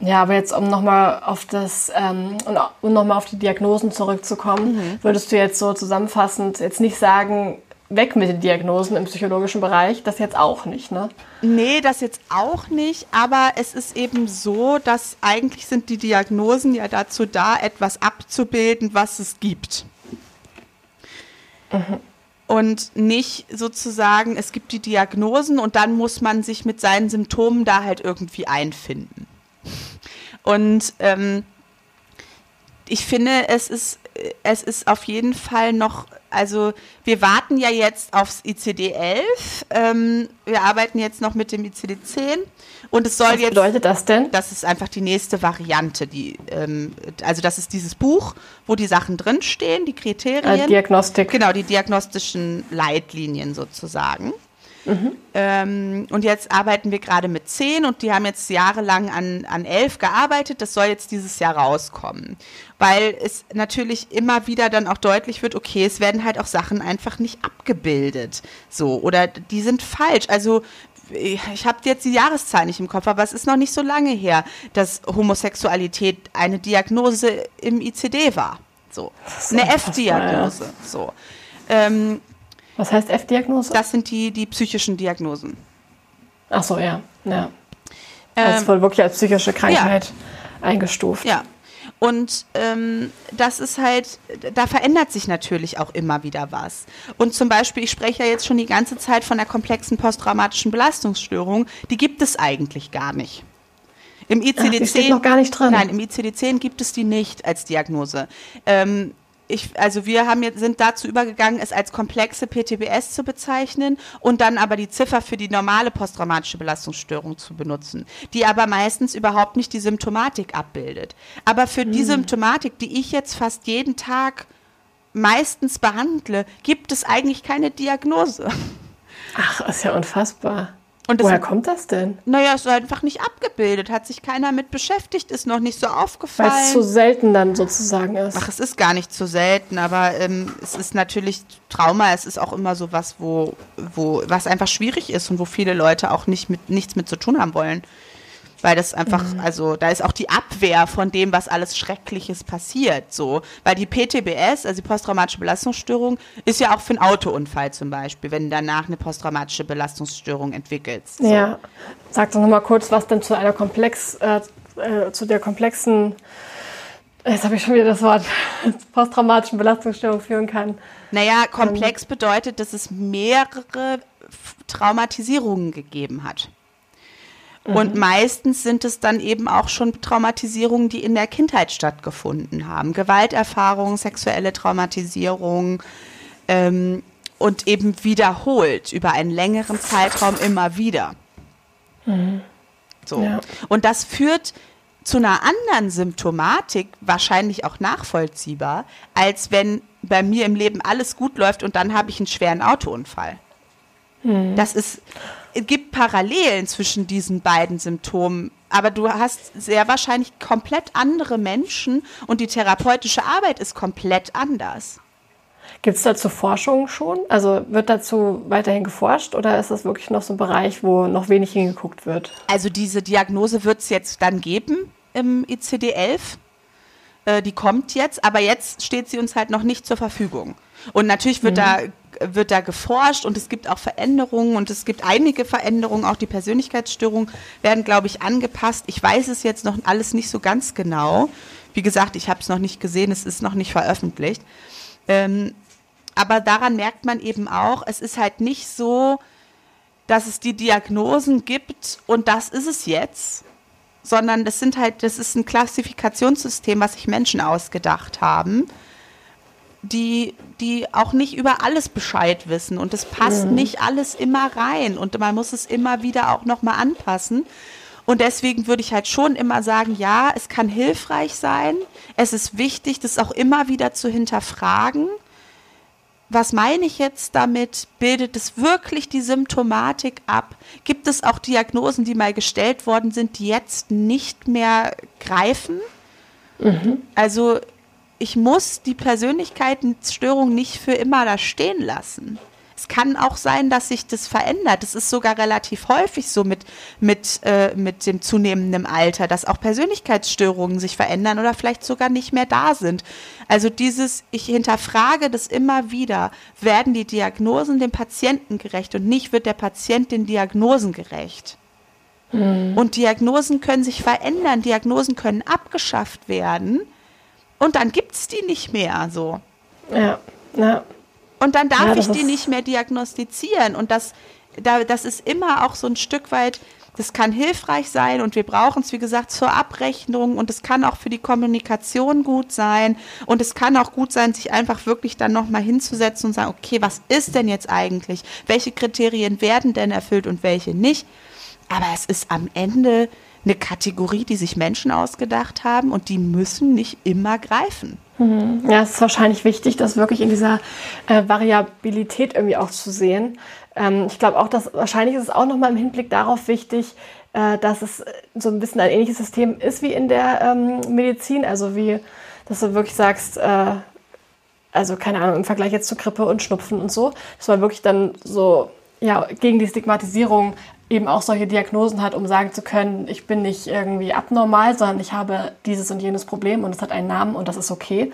Ja, aber jetzt, um nochmal auf das ähm, und, um nochmal auf die Diagnosen zurückzukommen, mhm. würdest du jetzt so zusammenfassend jetzt nicht sagen, weg mit den Diagnosen im psychologischen Bereich, das jetzt auch nicht, ne? Nee, das jetzt auch nicht, aber es ist eben so, dass eigentlich sind die Diagnosen ja dazu da, etwas abzubilden, was es gibt. Mhm und nicht sozusagen, es gibt die Diagnosen und dann muss man sich mit seinen Symptomen da halt irgendwie einfinden. Und ähm, ich finde, es ist, es ist auf jeden Fall noch, also wir warten ja jetzt aufs ICD-11, ähm, wir arbeiten jetzt noch mit dem ICD-10 und es soll Was jetzt. Was bedeutet das denn? Das ist einfach die nächste Variante. Die, ähm, also das ist dieses Buch, wo die Sachen drinstehen, die Kriterien. Äh, Diagnostik. Genau, die diagnostischen Leitlinien sozusagen. Mhm. Ähm, und jetzt arbeiten wir gerade mit zehn und die haben jetzt jahrelang an, an elf gearbeitet. Das soll jetzt dieses Jahr rauskommen. Weil es natürlich immer wieder dann auch deutlich wird, okay, es werden halt auch Sachen einfach nicht abgebildet. So, oder die sind falsch. Also ich habe jetzt die Jahreszahl nicht im Kopf, aber es ist noch nicht so lange her, dass Homosexualität eine Diagnose im ICD war. So. Eine F-Diagnose. Ja. So. Ähm, Was heißt F-Diagnose? Das sind die, die psychischen Diagnosen. Ach so, ja. ja. Also ähm, wohl wirklich als psychische Krankheit ja. eingestuft. Ja. Und ähm, das ist halt, da verändert sich natürlich auch immer wieder was. Und zum Beispiel, ich spreche ja jetzt schon die ganze Zeit von der komplexen posttraumatischen Belastungsstörung, die gibt es eigentlich gar nicht. Im ICD-10 noch gar nicht drin. Nein, im ICD-10 gibt es die nicht als Diagnose. Ähm, ich, also wir haben jetzt, sind dazu übergegangen, es als komplexe PTBS zu bezeichnen und dann aber die Ziffer für die normale posttraumatische Belastungsstörung zu benutzen, die aber meistens überhaupt nicht die Symptomatik abbildet. Aber für hm. die Symptomatik, die ich jetzt fast jeden Tag meistens behandle, gibt es eigentlich keine Diagnose. Ach, ist ja unfassbar. Und Woher kommt das denn? Naja, es ist einfach nicht abgebildet, hat sich keiner mit beschäftigt, ist noch nicht so aufgefallen. Weil es zu selten dann sozusagen ist. Ach, es ist gar nicht zu selten, aber ähm, es ist natürlich Trauma, es ist auch immer so was, wo, wo, was einfach schwierig ist und wo viele Leute auch nicht mit, nichts mit zu tun haben wollen weil das einfach, mhm. also da ist auch die Abwehr von dem, was alles Schreckliches passiert, so, weil die PTBS, also die posttraumatische Belastungsstörung, ist ja auch für einen Autounfall zum Beispiel, wenn du danach eine posttraumatische Belastungsstörung entwickelst. So. Ja, sag doch nochmal kurz, was denn zu einer komplex, äh, äh, zu der komplexen Jetzt habe ich schon wieder das Wort posttraumatischen Belastungsstörung führen kann. Naja, komplex ähm. bedeutet, dass es mehrere Traumatisierungen gegeben hat. Und mhm. meistens sind es dann eben auch schon Traumatisierungen, die in der Kindheit stattgefunden haben. Gewalterfahrungen, sexuelle Traumatisierung ähm, und eben wiederholt über einen längeren Zeitraum immer wieder. Mhm. So. Ja. Und das führt zu einer anderen Symptomatik, wahrscheinlich auch nachvollziehbar, als wenn bei mir im Leben alles gut läuft und dann habe ich einen schweren Autounfall. Mhm. Das ist gibt Parallelen zwischen diesen beiden Symptomen, aber du hast sehr wahrscheinlich komplett andere Menschen und die therapeutische Arbeit ist komplett anders. Gibt es dazu Forschung schon? Also wird dazu weiterhin geforscht oder ist das wirklich noch so ein Bereich, wo noch wenig hingeguckt wird? Also diese Diagnose wird es jetzt dann geben im ICD-11. Äh, die kommt jetzt, aber jetzt steht sie uns halt noch nicht zur Verfügung. Und natürlich wird mhm. da wird da geforscht und es gibt auch Veränderungen und es gibt einige Veränderungen, auch die Persönlichkeitsstörungen werden, glaube ich, angepasst. Ich weiß es jetzt noch alles nicht so ganz genau. Wie gesagt, ich habe es noch nicht gesehen, es ist noch nicht veröffentlicht. Ähm, aber daran merkt man eben auch, es ist halt nicht so, dass es die Diagnosen gibt und das ist es jetzt, sondern das sind halt, das ist ein Klassifikationssystem, was sich Menschen ausgedacht haben die, die auch nicht über alles Bescheid wissen und es passt mhm. nicht alles immer rein und man muss es immer wieder auch nochmal anpassen. Und deswegen würde ich halt schon immer sagen, ja, es kann hilfreich sein. Es ist wichtig, das auch immer wieder zu hinterfragen. Was meine ich jetzt damit? Bildet es wirklich die Symptomatik ab? Gibt es auch Diagnosen, die mal gestellt worden sind, die jetzt nicht mehr greifen? Mhm. Also ich muss die Persönlichkeitsstörung nicht für immer da stehen lassen. Es kann auch sein, dass sich das verändert. Das ist sogar relativ häufig so mit, mit, äh, mit dem zunehmenden Alter, dass auch Persönlichkeitsstörungen sich verändern oder vielleicht sogar nicht mehr da sind. Also dieses, ich hinterfrage das immer wieder, werden die Diagnosen dem Patienten gerecht und nicht wird der Patient den Diagnosen gerecht. Mhm. Und Diagnosen können sich verändern, Diagnosen können abgeschafft werden und dann gibt es die nicht mehr so. Ja, ja. Und dann darf ja, ich die nicht mehr diagnostizieren. Und das, da, das ist immer auch so ein Stück weit, das kann hilfreich sein und wir brauchen es, wie gesagt, zur Abrechnung und es kann auch für die Kommunikation gut sein und es kann auch gut sein, sich einfach wirklich dann nochmal hinzusetzen und sagen, okay, was ist denn jetzt eigentlich? Welche Kriterien werden denn erfüllt und welche nicht? Aber es ist am Ende eine Kategorie, die sich Menschen ausgedacht haben und die müssen nicht immer greifen. Mhm. Ja, es ist wahrscheinlich wichtig, das wirklich in dieser äh, Variabilität irgendwie auch zu sehen. Ähm, ich glaube auch, dass wahrscheinlich ist es auch nochmal im Hinblick darauf wichtig, äh, dass es so ein bisschen ein ähnliches System ist wie in der ähm, Medizin. Also wie, dass du wirklich sagst, äh, also keine Ahnung, im Vergleich jetzt zu Grippe und Schnupfen und so, dass man wirklich dann so ja, gegen die Stigmatisierung eben auch solche Diagnosen hat, um sagen zu können, ich bin nicht irgendwie abnormal, sondern ich habe dieses und jenes Problem und es hat einen Namen und das ist okay.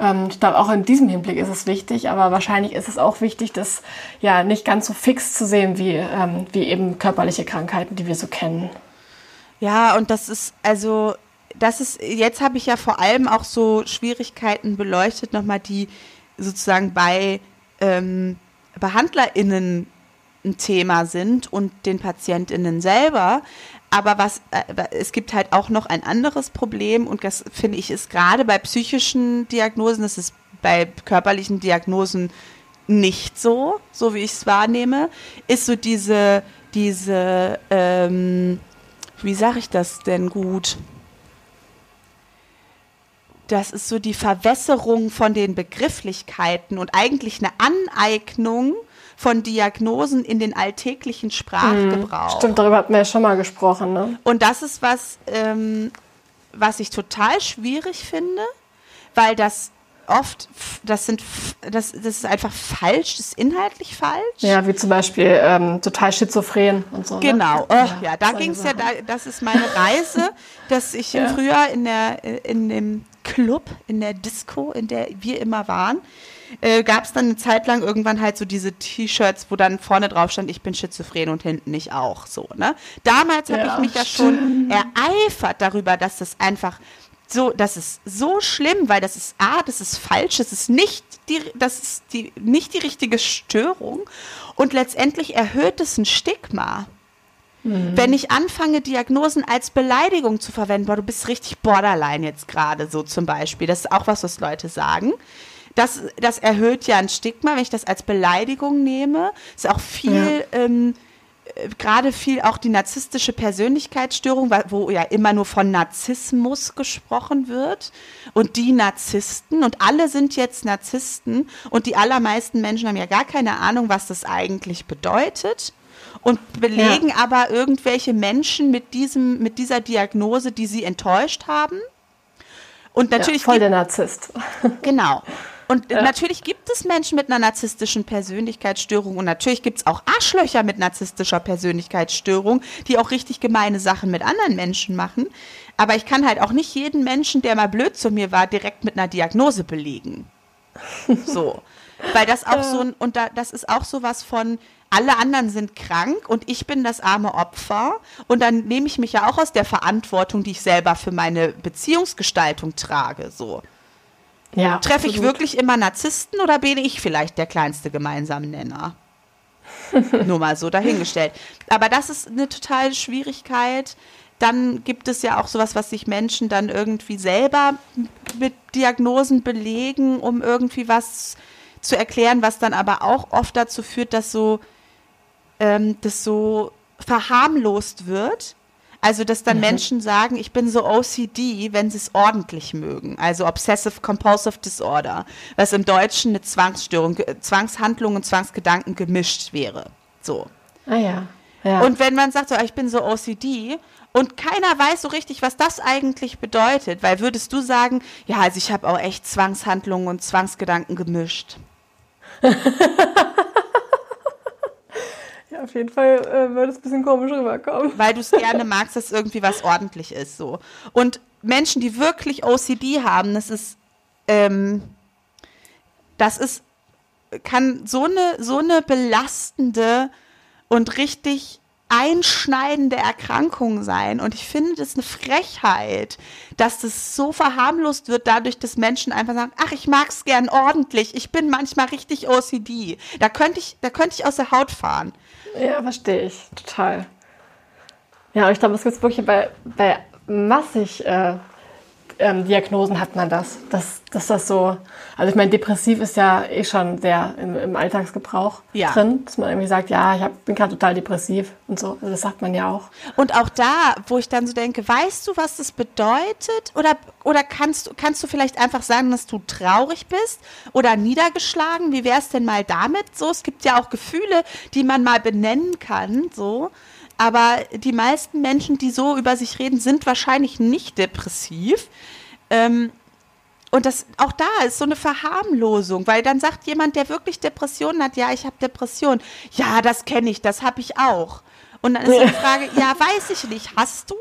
Ähm, ich glaube, auch in diesem Hinblick ist es wichtig, aber wahrscheinlich ist es auch wichtig, das ja nicht ganz so fix zu sehen wie, ähm, wie eben körperliche Krankheiten, die wir so kennen. Ja, und das ist also das ist, jetzt habe ich ja vor allem auch so Schwierigkeiten beleuchtet, nochmal, die sozusagen bei ähm, BehandlerInnen ein Thema sind und den PatientInnen selber. Aber was, äh, es gibt halt auch noch ein anderes Problem und das finde ich ist gerade bei psychischen Diagnosen, das ist bei körperlichen Diagnosen nicht so, so wie ich es wahrnehme, ist so diese, diese, ähm, wie sage ich das denn gut? Das ist so die Verwässerung von den Begrifflichkeiten und eigentlich eine Aneignung von Diagnosen in den alltäglichen Sprachgebrauch. Hm, stimmt, darüber hatten wir ja schon mal gesprochen. Ne? Und das ist was, ähm, was ich total schwierig finde, weil das oft, das sind, das, das ist einfach falsch, das ist inhaltlich falsch. Ja, wie zum Beispiel ähm, total schizophren und so. Ne? Genau, ne? oh, ja, ja, da ging es ja, da, das ist meine Reise, dass ich ja. früher in der, in dem Club, in der Disco, in der wir immer waren, äh, gab es dann eine Zeit lang irgendwann halt so diese T-Shirts, wo dann vorne drauf stand, ich bin schizophren und hinten ich auch so, ne? Damals habe ja, ich mich ja schon ereifert darüber, dass das einfach so, das ist so schlimm, weil das ist A, das ist falsch, das ist nicht die, das ist die, nicht die richtige Störung und letztendlich erhöht es ein Stigma. Mhm. Wenn ich anfange, Diagnosen als Beleidigung zu verwenden, boah, du bist richtig borderline jetzt gerade, so zum Beispiel, das ist auch was, was Leute sagen das, das erhöht ja ein Stigma, wenn ich das als Beleidigung nehme. Ist auch viel, ja. ähm, äh, gerade viel auch die narzisstische Persönlichkeitsstörung, wo ja immer nur von Narzissmus gesprochen wird. Und die Narzissten, und alle sind jetzt Narzissten, und die allermeisten Menschen haben ja gar keine Ahnung, was das eigentlich bedeutet. Und belegen ja. aber irgendwelche Menschen mit, diesem, mit dieser Diagnose, die sie enttäuscht haben. Und natürlich ja, voll der Narzisst. Genau. Und ja. natürlich gibt es Menschen mit einer narzisstischen Persönlichkeitsstörung und natürlich gibt es auch Arschlöcher mit narzisstischer Persönlichkeitsstörung, die auch richtig gemeine Sachen mit anderen Menschen machen. Aber ich kann halt auch nicht jeden Menschen, der mal blöd zu mir war, direkt mit einer Diagnose belegen. So. Weil das auch so ein, und da, das ist auch so was von, alle anderen sind krank und ich bin das arme Opfer. Und dann nehme ich mich ja auch aus der Verantwortung, die ich selber für meine Beziehungsgestaltung trage. So. Ja, Treffe ich wirklich immer Narzissten oder bin ich vielleicht der kleinste gemeinsame Nenner? Nur mal so dahingestellt. Aber das ist eine totale Schwierigkeit. Dann gibt es ja auch sowas, was sich Menschen dann irgendwie selber mit Diagnosen belegen, um irgendwie was zu erklären, was dann aber auch oft dazu führt, dass so ähm, das so verharmlost wird also, dass dann mhm. Menschen sagen, ich bin so OCD, wenn sie es ordentlich mögen. Also Obsessive Compulsive Disorder, was im Deutschen eine Zwangsstörung, Zwangshandlung und Zwangsgedanken gemischt wäre. So. Ah ja. ja. Und wenn man sagt, so, ich bin so OCD und keiner weiß so richtig, was das eigentlich bedeutet, weil würdest du sagen, ja, also ich habe auch echt Zwangshandlungen und Zwangsgedanken gemischt. auf jeden Fall äh, würde es ein bisschen komisch rüberkommen. Weil du es gerne magst, dass irgendwie was ordentlich ist. So. Und Menschen, die wirklich OCD haben, das ist, ähm, das ist, kann so eine, so eine belastende und richtig einschneidende Erkrankung sein. Und ich finde das eine Frechheit, dass das so verharmlost wird, dadurch, dass Menschen einfach sagen, ach, ich mag es gern ordentlich, ich bin manchmal richtig OCD. Da könnte ich, da könnte ich aus der Haut fahren. Ja, verstehe ich, total. Ja, und ich glaube, es gibt wirklich bei, bei massig äh, ähm, Diagnosen hat man das. Dass, dass das so, also ich meine, depressiv ist ja eh schon sehr im, im Alltagsgebrauch ja. drin, dass man irgendwie sagt, ja, ich hab, bin gerade total depressiv und so. Also das sagt man ja auch. Und auch da, wo ich dann so denke, weißt du, was das bedeutet? Oder, oder kannst, kannst du vielleicht einfach sagen, dass du traurig bist oder niedergeschlagen? Wie wäre es denn mal damit so? Es gibt ja auch Gefühle, die man mal benennen kann, so. Aber die meisten Menschen, die so über sich reden, sind wahrscheinlich nicht depressiv. Ähm, und das auch da ist so eine Verharmlosung, weil dann sagt jemand, der wirklich Depressionen hat, ja, ich habe Depressionen. Ja, das kenne ich, das habe ich auch. Und dann ist die Frage, ja, weiß ich nicht, hast du?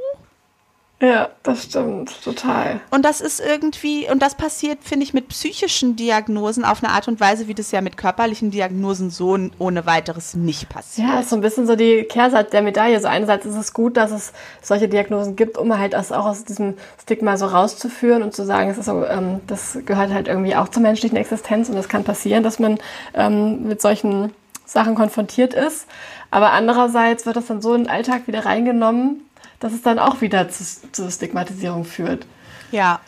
Ja, das stimmt, total. Und das ist irgendwie, und das passiert, finde ich, mit psychischen Diagnosen auf eine Art und Weise, wie das ja mit körperlichen Diagnosen so ohne weiteres nicht passiert. Ja, ist so ein bisschen so die Kehrseite der Medaille. So einerseits ist es gut, dass es solche Diagnosen gibt, um halt das auch aus diesem Stigma so rauszuführen und zu sagen, es ist so, ähm, das gehört halt irgendwie auch zur menschlichen Existenz und es kann passieren, dass man ähm, mit solchen Sachen konfrontiert ist. Aber andererseits wird das dann so in den Alltag wieder reingenommen, dass es dann auch wieder zu, zu Stigmatisierung führt. Ja,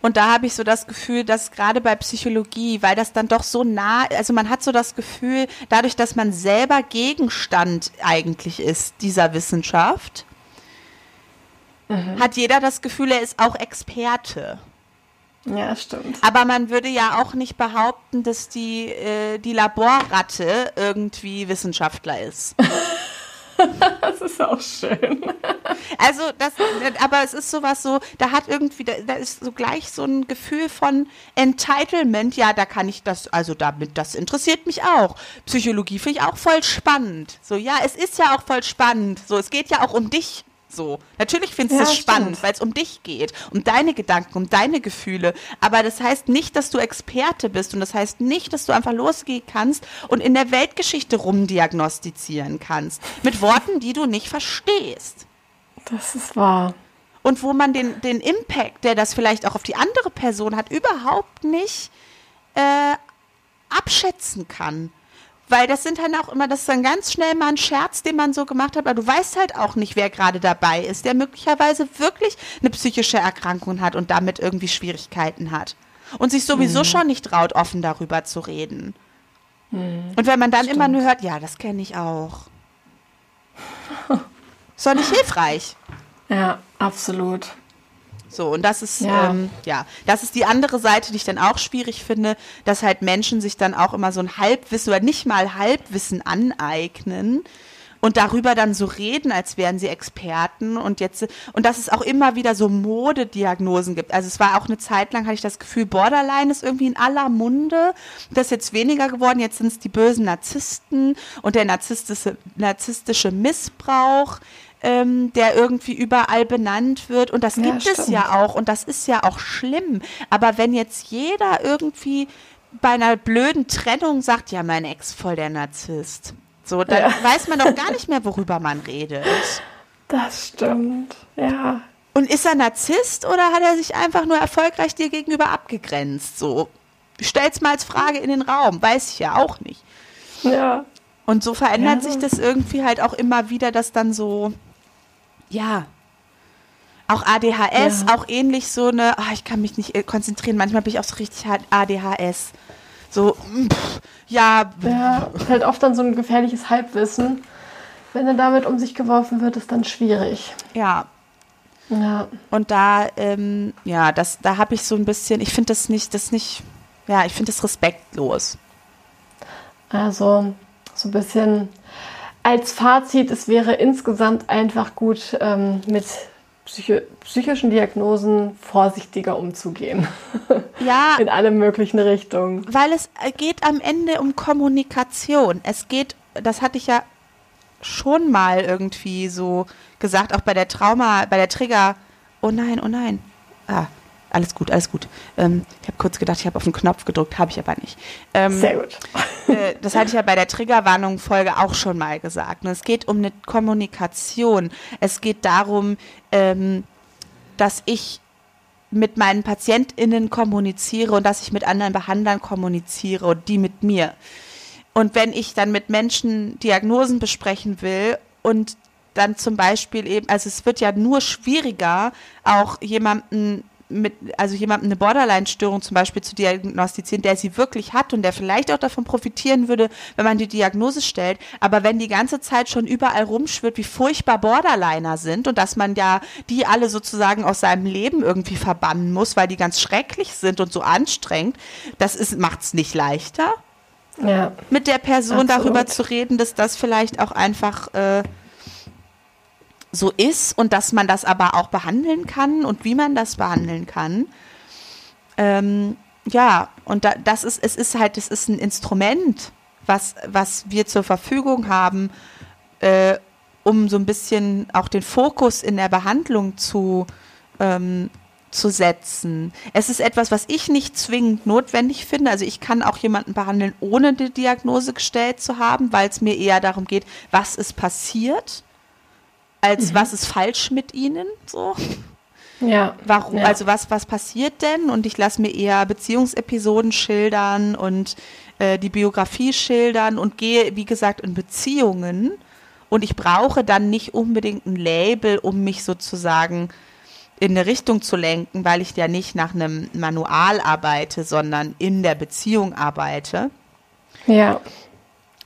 und da habe ich so das Gefühl, dass gerade bei Psychologie, weil das dann doch so nah, also man hat so das Gefühl, dadurch, dass man selber Gegenstand eigentlich ist dieser Wissenschaft, mhm. hat jeder das Gefühl, er ist auch Experte. Ja, stimmt. Aber man würde ja auch nicht behaupten, dass die, äh, die Laborratte irgendwie Wissenschaftler ist. das ist auch schön. Also, das, aber es ist sowas so, da hat irgendwie, da, da, ist so gleich so ein Gefühl von Entitlement. Ja, da kann ich das, also damit, das interessiert mich auch. Psychologie finde ich auch voll spannend. So, ja, es ist ja auch voll spannend. So, es geht ja auch um dich. So. Natürlich findest du ja, es spannend, weil es um dich geht, um deine Gedanken, um deine Gefühle. Aber das heißt nicht, dass du Experte bist und das heißt nicht, dass du einfach losgehen kannst und in der Weltgeschichte rumdiagnostizieren kannst. Mit Worten, die du nicht verstehst. Das ist wahr. Und wo man den, den Impact, der das vielleicht auch auf die andere Person hat, überhaupt nicht äh, abschätzen kann. Weil das sind halt auch immer, das ist dann ganz schnell mal ein Scherz, den man so gemacht hat, aber du weißt halt auch nicht, wer gerade dabei ist, der möglicherweise wirklich eine psychische Erkrankung hat und damit irgendwie Schwierigkeiten hat. Und sich sowieso mhm. schon nicht traut, offen darüber zu reden. Mhm. Und wenn man dann Stimmt. immer nur hört, ja, das kenne ich auch. ist doch nicht hilfreich. Ja, absolut. So, und das ist, ja. Ähm, ja, das ist die andere Seite, die ich dann auch schwierig finde, dass halt Menschen sich dann auch immer so ein Halbwissen oder nicht mal Halbwissen aneignen und darüber dann so reden, als wären sie Experten und jetzt und dass es auch immer wieder so Modediagnosen gibt. Also es war auch eine Zeit lang hatte ich das Gefühl, Borderline ist irgendwie in aller Munde. Das ist jetzt weniger geworden. Jetzt sind es die bösen Narzissten und der narzisstische, narzisstische Missbrauch ähm, der irgendwie überall benannt wird. Und das gibt ja, es ja auch. Und das ist ja auch schlimm. Aber wenn jetzt jeder irgendwie bei einer blöden Trennung sagt, ja, mein Ex voll der Narzisst. So, dann ja. weiß man doch gar nicht mehr, worüber man redet. Das stimmt, ja. Und ist er Narzisst oder hat er sich einfach nur erfolgreich dir gegenüber abgegrenzt? So, stell's mal als Frage in den Raum, weiß ich ja auch nicht. Ja. Und so verändert ja. sich das irgendwie halt auch immer wieder, dass dann so, ja. Auch ADHS, ja. auch ähnlich so eine, oh, ich kann mich nicht äh, konzentrieren, manchmal bin ich auch so richtig ADHS. So, pff, ja. Ja, ist halt oft dann so ein gefährliches Halbwissen. Wenn er damit um sich geworfen wird, ist dann schwierig. Ja. Ja. Und da, ähm, ja, das, da habe ich so ein bisschen, ich finde das nicht, das nicht, ja, ich finde das respektlos. Also, so ein bisschen als Fazit, es wäre insgesamt einfach gut, ähm, mit psycho psychischen Diagnosen vorsichtiger umzugehen. Ja. In alle möglichen Richtungen. Weil es geht am Ende um Kommunikation. Es geht, das hatte ich ja schon mal irgendwie so gesagt, auch bei der Trauma, bei der Trigger. Oh nein, oh nein. Ah, alles gut, alles gut. Ähm, ich habe kurz gedacht, ich habe auf den Knopf gedrückt, habe ich aber nicht. Ähm, Sehr gut. äh, das hatte ich ja bei der Triggerwarnung-Folge auch schon mal gesagt. Und es geht um eine Kommunikation. Es geht darum, ähm, dass ich mit meinen PatientInnen kommuniziere und dass ich mit anderen Behandlern kommuniziere und die mit mir. Und wenn ich dann mit Menschen Diagnosen besprechen will und dann zum Beispiel eben, also es wird ja nur schwieriger, auch jemanden mit, also jemandem eine Borderline-Störung zum Beispiel zu diagnostizieren, der sie wirklich hat und der vielleicht auch davon profitieren würde, wenn man die Diagnose stellt. Aber wenn die ganze Zeit schon überall rumschwirrt, wie furchtbar Borderliner sind und dass man ja die alle sozusagen aus seinem Leben irgendwie verbannen muss, weil die ganz schrecklich sind und so anstrengend, das ist, macht's nicht leichter. Ja. Mit der Person Absolut. darüber zu reden, dass das vielleicht auch einfach äh, so ist und dass man das aber auch behandeln kann und wie man das behandeln kann. Ähm, ja, und da, das ist, es ist halt, es ist ein Instrument, was, was wir zur Verfügung haben, äh, um so ein bisschen auch den Fokus in der Behandlung zu, ähm, zu setzen. Es ist etwas, was ich nicht zwingend notwendig finde. Also ich kann auch jemanden behandeln, ohne eine Diagnose gestellt zu haben, weil es mir eher darum geht, was ist passiert, als mhm. was ist falsch mit ihnen. So. Ja. Warum, ja. also was, was passiert denn? Und ich lasse mir eher Beziehungsepisoden schildern und äh, die Biografie schildern und gehe, wie gesagt, in Beziehungen. Und ich brauche dann nicht unbedingt ein Label, um mich sozusagen in eine Richtung zu lenken, weil ich ja nicht nach einem Manual arbeite, sondern in der Beziehung arbeite. Ja.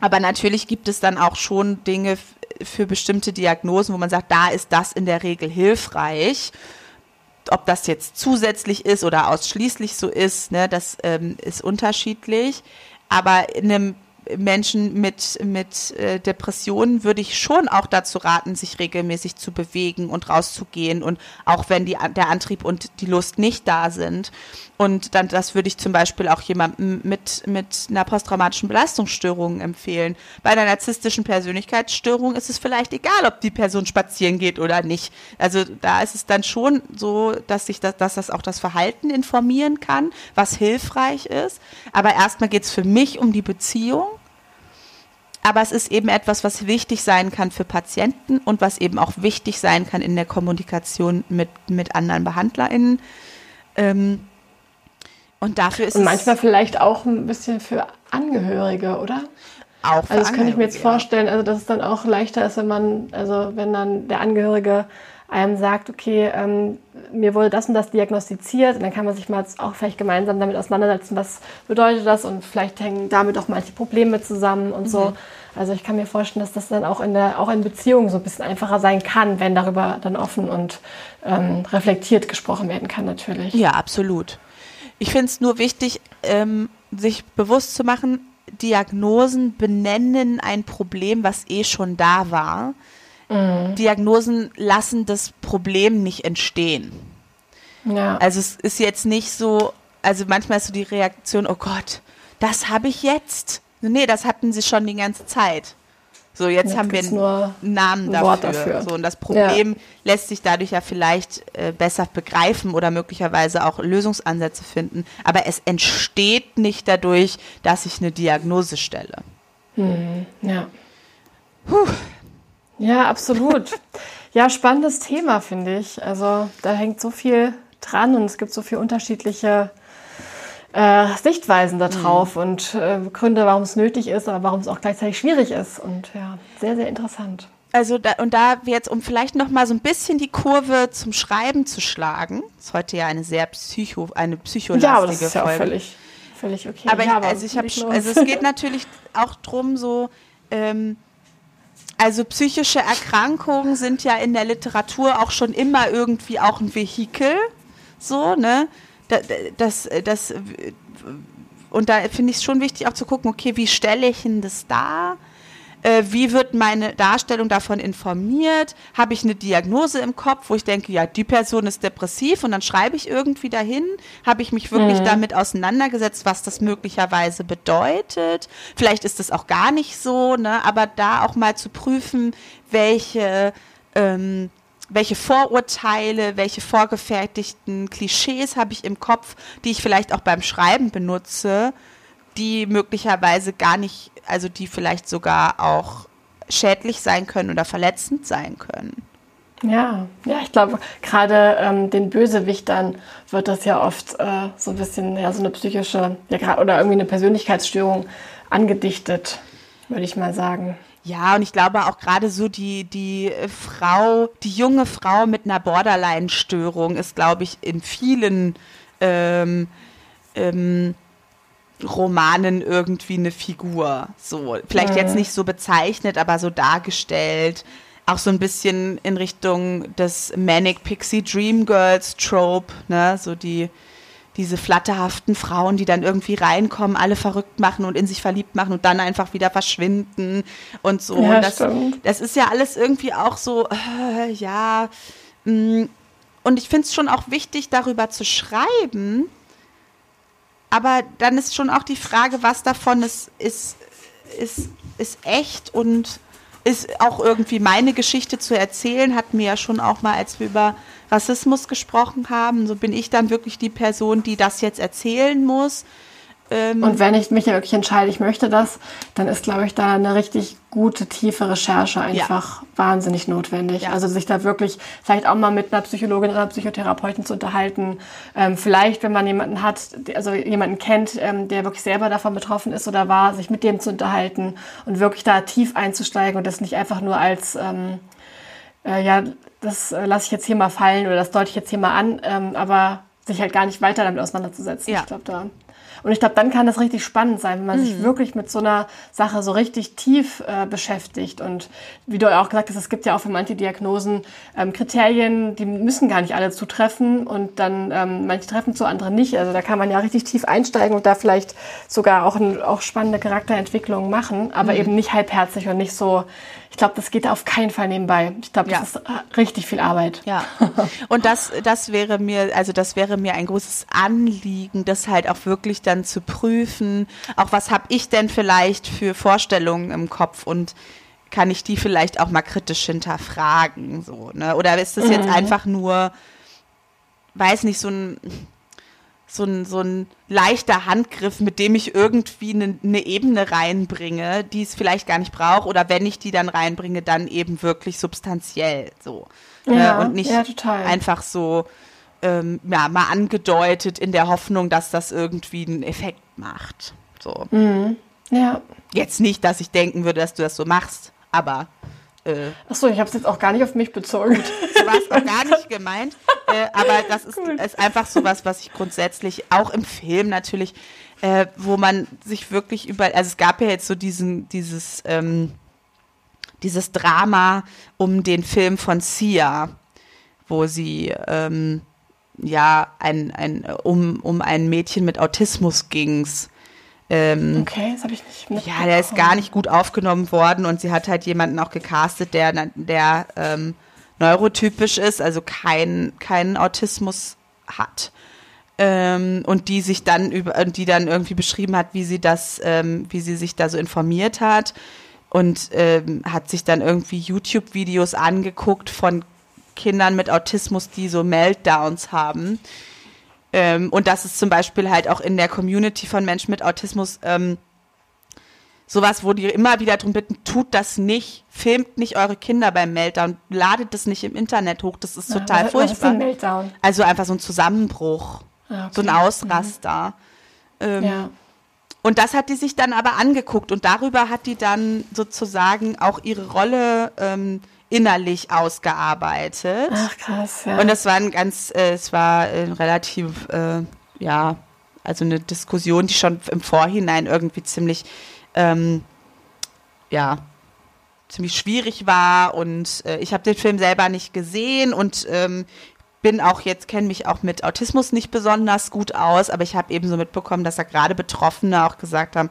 Aber natürlich gibt es dann auch schon Dinge für bestimmte Diagnosen, wo man sagt, da ist das in der Regel hilfreich ob das jetzt zusätzlich ist oder ausschließlich so ist, ne, das ähm, ist unterschiedlich. Aber in einem Menschen mit, mit äh, Depressionen würde ich schon auch dazu raten, sich regelmäßig zu bewegen und rauszugehen und auch wenn die, der Antrieb und die Lust nicht da sind. Und dann, das würde ich zum Beispiel auch jemandem mit, mit einer posttraumatischen Belastungsstörung empfehlen. Bei einer narzisstischen Persönlichkeitsstörung ist es vielleicht egal, ob die Person spazieren geht oder nicht. Also da ist es dann schon so, dass sich das, dass das auch das Verhalten informieren kann, was hilfreich ist. Aber erstmal geht es für mich um die Beziehung. Aber es ist eben etwas, was wichtig sein kann für Patienten und was eben auch wichtig sein kann in der Kommunikation mit, mit anderen BehandlerInnen. Ähm, und dafür ist Und manchmal vielleicht auch ein bisschen für Angehörige, oder? Auch für Also das kann ich mir jetzt vorstellen, also dass es dann auch leichter ist, wenn man, also wenn dann der Angehörige einem sagt, okay, ähm, mir wurde das und das diagnostiziert, und dann kann man sich mal auch vielleicht gemeinsam damit auseinandersetzen, was bedeutet das und vielleicht hängen damit auch manche Probleme zusammen und mhm. so. Also ich kann mir vorstellen, dass das dann auch in der auch in Beziehungen so ein bisschen einfacher sein kann, wenn darüber dann offen und ähm, reflektiert gesprochen werden kann, natürlich. Ja, absolut. Ich finde es nur wichtig, ähm, sich bewusst zu machen, Diagnosen benennen ein Problem, was eh schon da war. Mhm. Diagnosen lassen das Problem nicht entstehen. Ja. Also es ist jetzt nicht so, also manchmal ist so die Reaktion, oh Gott, das habe ich jetzt. Nee, das hatten sie schon die ganze Zeit. So, jetzt, jetzt haben wir einen Namen dafür. dafür. So, und das Problem ja. lässt sich dadurch ja vielleicht äh, besser begreifen oder möglicherweise auch Lösungsansätze finden. Aber es entsteht nicht dadurch, dass ich eine Diagnose stelle. Hm, ja. Puh. Ja, absolut. ja, spannendes Thema, finde ich. Also da hängt so viel dran und es gibt so viele unterschiedliche äh, Sichtweisen darauf mhm. und äh, Gründe, warum es nötig ist, aber warum es auch gleichzeitig schwierig ist. Und ja, sehr, sehr interessant. Also da, und da jetzt, um vielleicht noch mal so ein bisschen die Kurve zum Schreiben zu schlagen, ist heute ja eine sehr psycho, eine psycholastige ja, aber das ist ja Folge. Auch völlig, völlig okay. Aber, ich, ja, aber also ich habe, also es geht natürlich auch drum so. Ähm, also psychische Erkrankungen sind ja in der Literatur auch schon immer irgendwie auch ein Vehikel, so ne das, das, und da finde ich es schon wichtig auch zu gucken, okay, wie stelle ich denn das dar? Äh, wie wird meine Darstellung davon informiert? Habe ich eine Diagnose im Kopf, wo ich denke, ja, die Person ist depressiv und dann schreibe ich irgendwie dahin? Habe ich mich wirklich mhm. damit auseinandergesetzt, was das möglicherweise bedeutet? Vielleicht ist es auch gar nicht so, ne? aber da auch mal zu prüfen, welche ähm, welche Vorurteile, welche vorgefertigten Klischees habe ich im Kopf, die ich vielleicht auch beim Schreiben benutze, die möglicherweise gar nicht, also die vielleicht sogar auch schädlich sein können oder verletzend sein können. Ja, ja, ich glaube, gerade ähm, den Bösewichtern wird das ja oft äh, so ein bisschen, ja, so eine psychische, ja, oder irgendwie eine Persönlichkeitsstörung angedichtet, würde ich mal sagen. Ja, und ich glaube auch gerade so die, die Frau, die junge Frau mit einer Borderline-Störung ist, glaube ich, in vielen ähm, ähm, Romanen irgendwie eine Figur. So, vielleicht mhm. jetzt nicht so bezeichnet, aber so dargestellt. Auch so ein bisschen in Richtung des Manic Pixie Dream Girls Trope, ne? So die diese flatterhaften Frauen, die dann irgendwie reinkommen, alle verrückt machen und in sich verliebt machen und dann einfach wieder verschwinden und so. Ja, und das, das ist ja alles irgendwie auch so, äh, ja. Mh. Mm. Und ich finde es schon auch wichtig, darüber zu schreiben, aber dann ist schon auch die Frage, was davon ist, ist, ist, ist echt und ist auch irgendwie meine Geschichte zu erzählen, hat mir ja schon auch mal, als wir über Rassismus gesprochen haben, so bin ich dann wirklich die Person, die das jetzt erzählen muss. Ähm und wenn ich mich wirklich entscheide, ich möchte das, dann ist, glaube ich, da eine richtig gute, tiefe Recherche einfach ja. wahnsinnig notwendig. Ja. Also sich da wirklich vielleicht auch mal mit einer Psychologin oder einer Psychotherapeutin zu unterhalten. Ähm, vielleicht, wenn man jemanden hat, also jemanden kennt, ähm, der wirklich selber davon betroffen ist oder war, sich mit dem zu unterhalten und wirklich da tief einzusteigen und das nicht einfach nur als, ähm, äh, ja, das äh, lasse ich jetzt hier mal fallen oder das deute ich jetzt hier mal an, ähm, aber sich halt gar nicht weiter damit auseinanderzusetzen. Ja. Ich glaube, da und ich glaube, dann kann das richtig spannend sein, wenn man mhm. sich wirklich mit so einer Sache so richtig tief äh, beschäftigt. Und wie du auch gesagt hast, es gibt ja auch für manche Diagnosen ähm, Kriterien, die müssen gar nicht alle zutreffen und dann ähm, manche treffen zu, andere nicht. Also da kann man ja richtig tief einsteigen und da vielleicht sogar auch, ein, auch spannende Charakterentwicklungen machen, aber mhm. eben nicht halbherzig und nicht so ich glaube, das geht auf keinen Fall nebenbei. Ich glaube, das ja. ist äh, richtig viel Arbeit. Ja. Und das, das wäre mir, also das wäre mir ein großes Anliegen, das halt auch wirklich dann zu prüfen. Auch was habe ich denn vielleicht für Vorstellungen im Kopf und kann ich die vielleicht auch mal kritisch hinterfragen, so, ne? Oder ist das jetzt mhm. einfach nur, weiß nicht, so ein, so ein, so ein leichter Handgriff, mit dem ich irgendwie eine, eine Ebene reinbringe, die es vielleicht gar nicht braucht. Oder wenn ich die dann reinbringe, dann eben wirklich substanziell so. Ne? Ja, ne? Und nicht ja, einfach so ähm, ja, mal angedeutet in der Hoffnung, dass das irgendwie einen Effekt macht. So. Mhm. Ja. Jetzt nicht, dass ich denken würde, dass du das so machst, aber äh, Achso, ich habe es jetzt auch gar nicht auf mich bezogen. Gut, so war es auch gar nicht gemeint. Äh, aber das ist, cool. ist einfach so was, was ich grundsätzlich auch im Film natürlich, äh, wo man sich wirklich über, also es gab ja jetzt so diesen, dieses, ähm, dieses Drama um den Film von Sia, wo sie ähm, ja ein, ein, um, um ein Mädchen mit Autismus ging's ähm, okay, das habe ich nicht mitbekommen. Ja, der ist gar nicht gut aufgenommen worden und sie hat halt jemanden auch gecastet, der, der ähm, neurotypisch ist, also keinen kein Autismus hat. Ähm, und die sich dann über, die dann irgendwie beschrieben hat, wie sie das, ähm, wie sie sich da so informiert hat und ähm, hat sich dann irgendwie YouTube-Videos angeguckt von Kindern mit Autismus, die so Meltdowns haben ähm, und das ist zum Beispiel halt auch in der Community von Menschen mit Autismus ähm, sowas, wo die immer wieder darum bitten, tut das nicht, filmt nicht eure Kinder beim Meltdown, ladet das nicht im Internet hoch, das ist total ja, furchtbar. Was ist ein Meltdown? Also einfach so ein Zusammenbruch, ah, okay. so ein Ausraster. Mhm. Ähm, ja. Und das hat die sich dann aber angeguckt und darüber hat die dann sozusagen auch ihre Rolle ähm, innerlich ausgearbeitet. Ach krass, ja. Und das war ein ganz, äh, es war ein relativ, äh, ja, also eine Diskussion, die schon im Vorhinein irgendwie ziemlich, ähm, ja, ziemlich schwierig war. Und äh, ich habe den Film selber nicht gesehen und ähm, bin auch jetzt, kenne mich auch mit Autismus nicht besonders gut aus, aber ich habe eben so mitbekommen, dass da gerade Betroffene auch gesagt haben,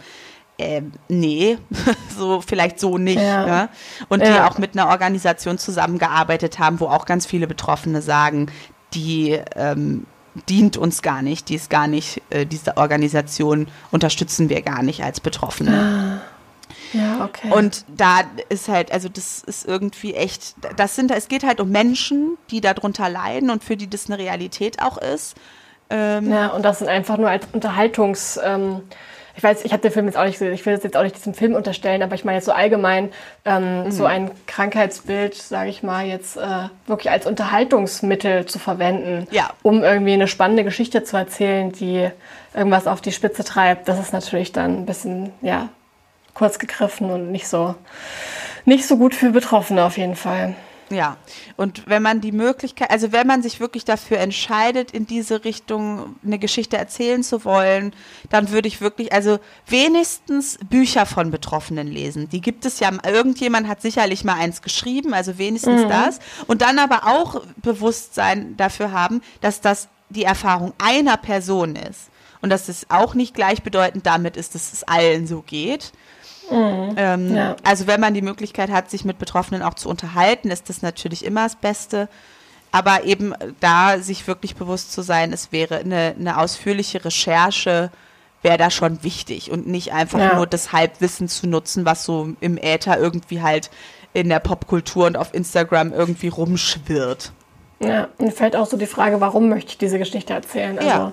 äh, nee, so vielleicht so nicht. Ja. Ja? Und ja. die auch mit einer Organisation zusammengearbeitet haben, wo auch ganz viele Betroffene sagen, die ähm, dient uns gar nicht, die ist gar nicht, äh, diese Organisation unterstützen wir gar nicht als Betroffene. Ah. Ja, okay. Und da ist halt, also das ist irgendwie echt, das sind, es geht halt um Menschen, die darunter leiden und für die das eine Realität auch ist. Ähm, ja, und das sind einfach nur als Unterhaltungs, ähm, ich weiß, ich habe den Film jetzt auch nicht gesehen, ich will das jetzt auch nicht diesem Film unterstellen, aber ich meine jetzt so allgemein ähm, mhm. so ein Krankheitsbild, sage ich mal, jetzt äh, wirklich als Unterhaltungsmittel zu verwenden, ja. um irgendwie eine spannende Geschichte zu erzählen, die irgendwas auf die Spitze treibt, das ist natürlich dann ein bisschen, ja, kurz gegriffen und nicht so, nicht so gut für Betroffene auf jeden Fall. Ja, und wenn man die Möglichkeit, also wenn man sich wirklich dafür entscheidet, in diese Richtung eine Geschichte erzählen zu wollen, dann würde ich wirklich, also wenigstens Bücher von Betroffenen lesen. Die gibt es ja, irgendjemand hat sicherlich mal eins geschrieben, also wenigstens mhm. das. Und dann aber auch Bewusstsein dafür haben, dass das die Erfahrung einer Person ist. Und dass es auch nicht gleichbedeutend damit ist, dass es allen so geht. Mhm. Ähm, ja. Also wenn man die Möglichkeit hat, sich mit Betroffenen auch zu unterhalten, ist das natürlich immer das Beste. Aber eben da sich wirklich bewusst zu sein, es wäre eine, eine ausführliche Recherche wäre da schon wichtig und nicht einfach ja. nur das Halbwissen zu nutzen, was so im Äther irgendwie halt in der Popkultur und auf Instagram irgendwie rumschwirrt. Ja, und fällt auch so die Frage, warum möchte ich diese Geschichte erzählen? Also, ja.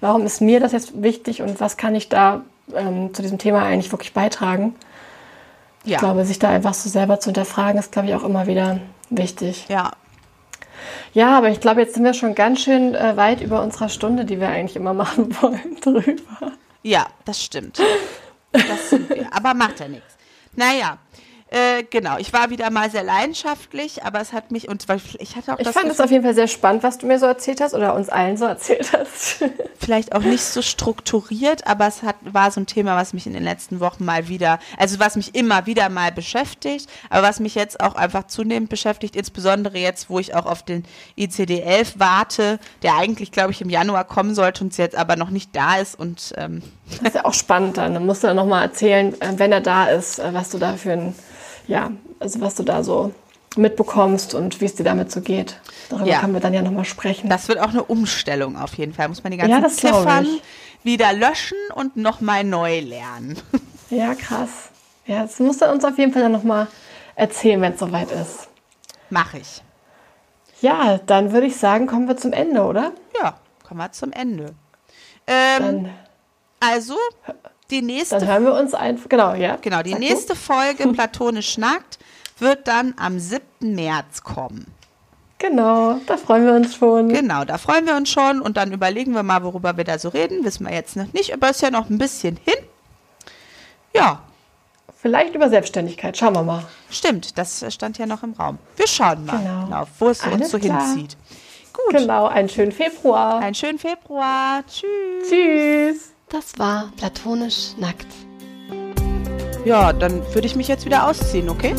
warum ist mir das jetzt wichtig und was kann ich da ähm, zu diesem Thema eigentlich wirklich beitragen? Ja. Ich glaube, sich da einfach so selber zu hinterfragen, ist, glaube ich, auch immer wieder wichtig. Ja. Ja, aber ich glaube, jetzt sind wir schon ganz schön äh, weit über unserer Stunde, die wir eigentlich immer machen wollen, drüber. Ja, das stimmt. Das sind wir. Aber macht ja nichts. Naja, äh, genau, ich war wieder mal sehr leidenschaftlich, aber es hat mich und ich hatte auch Ich fand es auf jeden Fall sehr spannend, was du mir so erzählt hast oder uns allen so erzählt hast. Vielleicht auch nicht so strukturiert, aber es hat, war so ein Thema, was mich in den letzten Wochen mal wieder, also was mich immer wieder mal beschäftigt, aber was mich jetzt auch einfach zunehmend beschäftigt, insbesondere jetzt, wo ich auch auf den ICD-11 warte, der eigentlich, glaube ich, im Januar kommen sollte und jetzt aber noch nicht da ist und ähm das ist ja auch spannend dann. Dann musst du dann nochmal erzählen, äh, wenn er da ist, äh, was du da für ein ja, also was du da so mitbekommst und wie es dir damit so geht. Darüber ja. können wir dann ja nochmal sprechen. Das wird auch eine Umstellung auf jeden Fall. Muss man die ganzen ja, Ziffern wieder löschen und nochmal neu lernen. Ja, krass. Ja, das musst du uns auf jeden Fall dann nochmal erzählen, wenn es soweit ist. Mach ich. Ja, dann würde ich sagen, kommen wir zum Ende, oder? Ja, kommen wir zum Ende. Ähm, dann also, die nächste. Dann hören wir uns einfach. Genau, ja. Genau, die Sag nächste du? Folge Platonisch Nackt wird dann am 7. März kommen. Genau, da freuen wir uns schon. Genau, da freuen wir uns schon und dann überlegen wir mal, worüber wir da so reden. Wissen wir jetzt noch nicht, aber es ist ja noch ein bisschen hin. Ja. Vielleicht über Selbstständigkeit, schauen wir mal. Stimmt, das stand ja noch im Raum. Wir schauen mal, genau. genau wo es Alles uns so klar. hinzieht. Gut. Genau, einen schönen Februar. Einen schönen Februar. Tschüss. Tschüss. Das war platonisch nackt. Ja, dann würde ich mich jetzt wieder ausziehen, okay?